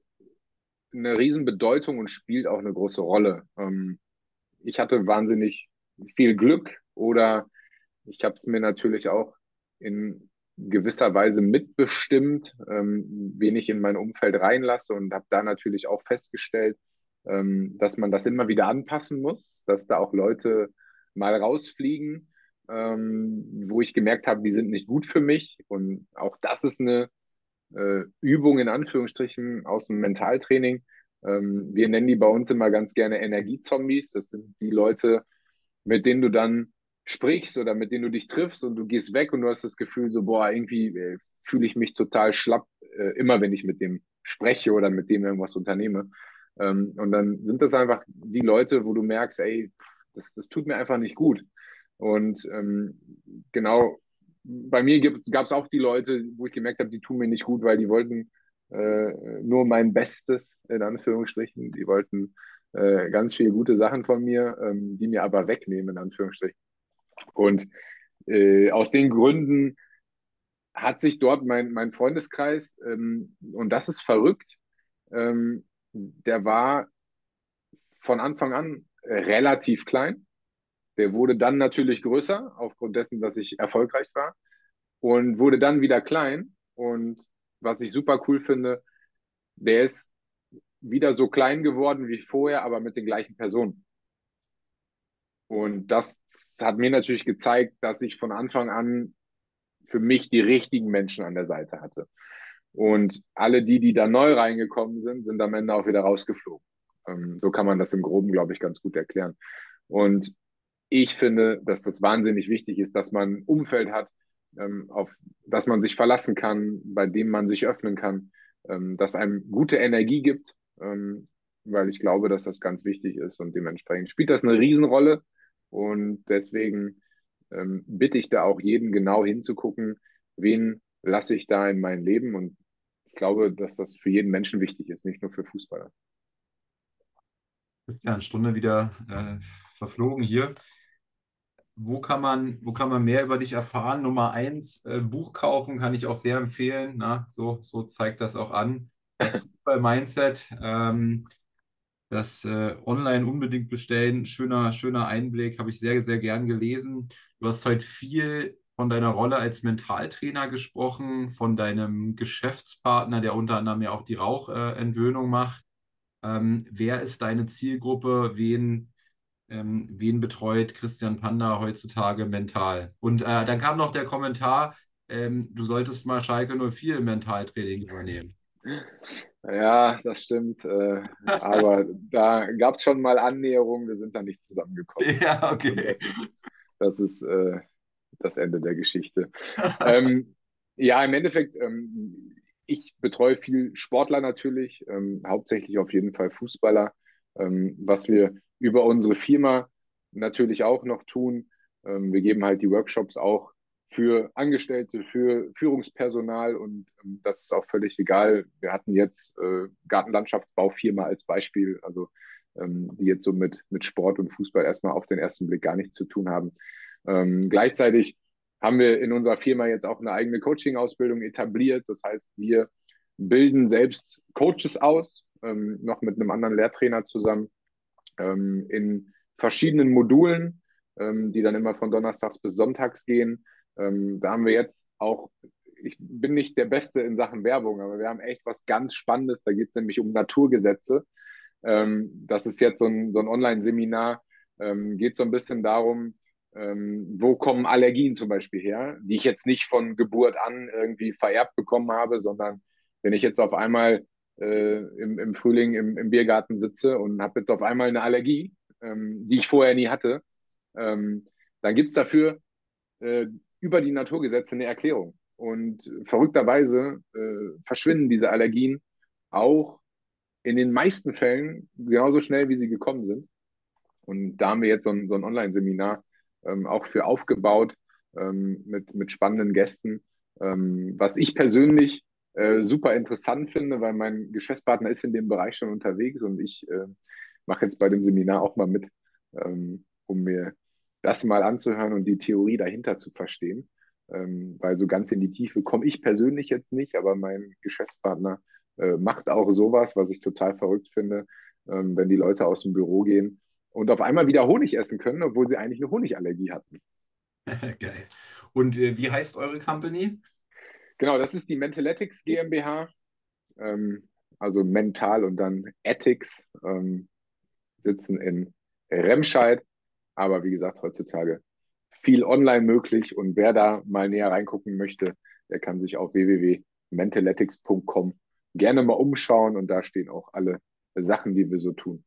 Speaker 3: eine Riesenbedeutung und spielt auch eine große Rolle. Ähm, ich hatte wahnsinnig viel Glück oder ich habe es mir natürlich auch in gewisser Weise mitbestimmt, ähm, wen ich in mein Umfeld reinlasse und habe da natürlich auch festgestellt, ähm, dass man das immer wieder anpassen muss, dass da auch Leute mal rausfliegen, ähm, wo ich gemerkt habe, die sind nicht gut für mich. Und auch das ist eine äh, Übung in Anführungsstrichen aus dem Mentaltraining. Ähm, wir nennen die bei uns immer ganz gerne Energiezombies. Das sind die Leute, mit denen du dann sprichst oder mit denen du dich triffst und du gehst weg und du hast das Gefühl so, boah, irgendwie äh, fühle ich mich total schlapp, äh, immer wenn ich mit dem spreche oder mit dem irgendwas unternehme. Ähm, und dann sind das einfach die Leute, wo du merkst, ey, das, das tut mir einfach nicht gut. Und ähm, genau, bei mir gab es auch die Leute, wo ich gemerkt habe, die tun mir nicht gut, weil die wollten äh, nur mein Bestes, in Anführungsstrichen. Die wollten äh, ganz viele gute Sachen von mir, ähm, die mir aber wegnehmen, in Anführungsstrichen. Und äh, aus den Gründen hat sich dort mein, mein Freundeskreis, ähm, und das ist verrückt, ähm, der war von Anfang an relativ klein. Der wurde dann natürlich größer, aufgrund dessen, dass ich erfolgreich war, und wurde dann wieder klein. Und was ich super cool finde, der ist wieder so klein geworden wie vorher, aber mit den gleichen Personen. Und das hat mir natürlich gezeigt, dass ich von Anfang an für mich die richtigen Menschen an der Seite hatte. Und alle die, die da neu reingekommen sind, sind am Ende auch wieder rausgeflogen. Ähm, so kann man das im Groben, glaube ich, ganz gut erklären. Und ich finde, dass das wahnsinnig wichtig ist, dass man ein Umfeld hat, ähm, auf das man sich verlassen kann, bei dem man sich öffnen kann, ähm, das einem gute Energie gibt, ähm, weil ich glaube, dass das ganz wichtig ist und dementsprechend spielt das eine Riesenrolle und deswegen ähm, bitte ich da auch jeden genau hinzugucken, wen lasse ich da in mein Leben. Und ich glaube, dass das für jeden Menschen wichtig ist, nicht nur für Fußballer.
Speaker 2: Ja, eine Stunde wieder äh, verflogen hier. Wo kann, man, wo kann man mehr über dich erfahren? Nummer eins, äh, Buch kaufen kann ich auch sehr empfehlen. Na, so, so zeigt das auch an. Das Fußball-Mindset. Ähm, das äh, online unbedingt bestellen. Schöner, schöner Einblick, habe ich sehr, sehr gern gelesen. Du hast heute viel von deiner Rolle als Mentaltrainer gesprochen, von deinem Geschäftspartner, der unter anderem ja auch die Rauchentwöhnung äh, macht. Ähm, wer ist deine Zielgruppe? Wen, ähm, wen betreut Christian Panda heutzutage mental? Und äh, dann kam noch der Kommentar, ähm, du solltest mal Schalke 04 im Mentaltraining übernehmen.
Speaker 3: Ja, das stimmt. Äh, aber da gab es schon mal Annäherungen, wir sind da nicht zusammengekommen.
Speaker 2: Ja, okay.
Speaker 3: Das ist, das, ist äh, das Ende der Geschichte. ähm, ja, im Endeffekt, ähm, ich betreue viel Sportler natürlich, ähm, hauptsächlich auf jeden Fall Fußballer. Ähm, was wir über unsere Firma natürlich auch noch tun. Ähm, wir geben halt die Workshops auch für Angestellte, für Führungspersonal und ähm, das ist auch völlig egal. Wir hatten jetzt äh, Gartenlandschaftsbaufirma als Beispiel, also ähm, die jetzt so mit, mit Sport und Fußball erstmal auf den ersten Blick gar nichts zu tun haben. Ähm, gleichzeitig haben wir in unserer Firma jetzt auch eine eigene Coaching-Ausbildung etabliert. Das heißt, wir bilden selbst Coaches aus, ähm, noch mit einem anderen Lehrtrainer zusammen ähm, in verschiedenen Modulen, ähm, die dann immer von Donnerstags bis Sonntags gehen ähm, da haben wir jetzt auch ich bin nicht der Beste in Sachen Werbung, aber wir haben echt was ganz Spannendes. Da geht es nämlich um Naturgesetze. Ähm, das ist jetzt so ein, so ein Online-Seminar. Ähm, geht so ein bisschen darum, ähm, wo kommen Allergien zum Beispiel her, die ich jetzt nicht von Geburt an irgendwie vererbt bekommen habe, sondern wenn ich jetzt auf einmal äh, im, im Frühling im, im Biergarten sitze und habe jetzt auf einmal eine Allergie, ähm, die ich vorher nie hatte, ähm, dann gibt es dafür äh, über die Naturgesetze eine Erklärung. Und verrückterweise äh, verschwinden diese Allergien auch in den meisten Fällen genauso schnell, wie sie gekommen sind. Und da haben wir jetzt so ein, so ein Online-Seminar ähm, auch für aufgebaut ähm, mit, mit spannenden Gästen, ähm, was ich persönlich äh, super interessant finde, weil mein Geschäftspartner ist in dem Bereich schon unterwegs und ich äh, mache jetzt bei dem Seminar auch mal mit, ähm, um mir das mal anzuhören und die Theorie dahinter zu verstehen. Ähm, weil so ganz in die Tiefe komme ich persönlich jetzt nicht, aber mein Geschäftspartner äh, macht auch sowas, was ich total verrückt finde, ähm, wenn die Leute aus dem Büro gehen und auf einmal wieder Honig essen können, obwohl sie eigentlich eine Honigallergie hatten.
Speaker 2: Geil. Und äh, wie heißt eure Company?
Speaker 3: Genau, das ist die Mentaletics GmbH. Ähm, also mental und dann Ethics ähm, sitzen in Remscheid. Aber wie gesagt, heutzutage viel online möglich. Und wer da mal näher reingucken möchte, der kann sich auf www.mentaletics.com gerne mal umschauen. Und da stehen auch alle Sachen, die wir so tun.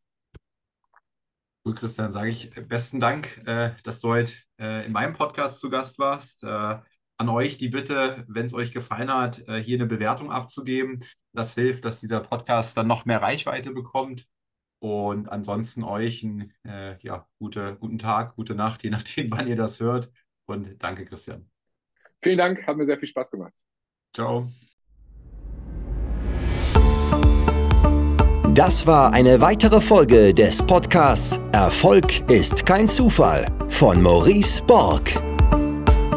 Speaker 2: Gut, Christian, sage ich besten Dank, äh, dass du heute äh, in meinem Podcast zu Gast warst. Äh, an euch die Bitte, wenn es euch gefallen hat, hier eine Bewertung abzugeben. Das hilft, dass dieser Podcast dann noch mehr Reichweite bekommt. Und ansonsten euch einen äh, ja, gute, guten Tag, gute Nacht, je nachdem, wann ihr das hört. Und danke, Christian.
Speaker 3: Vielen Dank, hat mir sehr viel Spaß gemacht.
Speaker 2: Ciao.
Speaker 1: Das war eine weitere Folge des Podcasts Erfolg ist kein Zufall von Maurice Borg.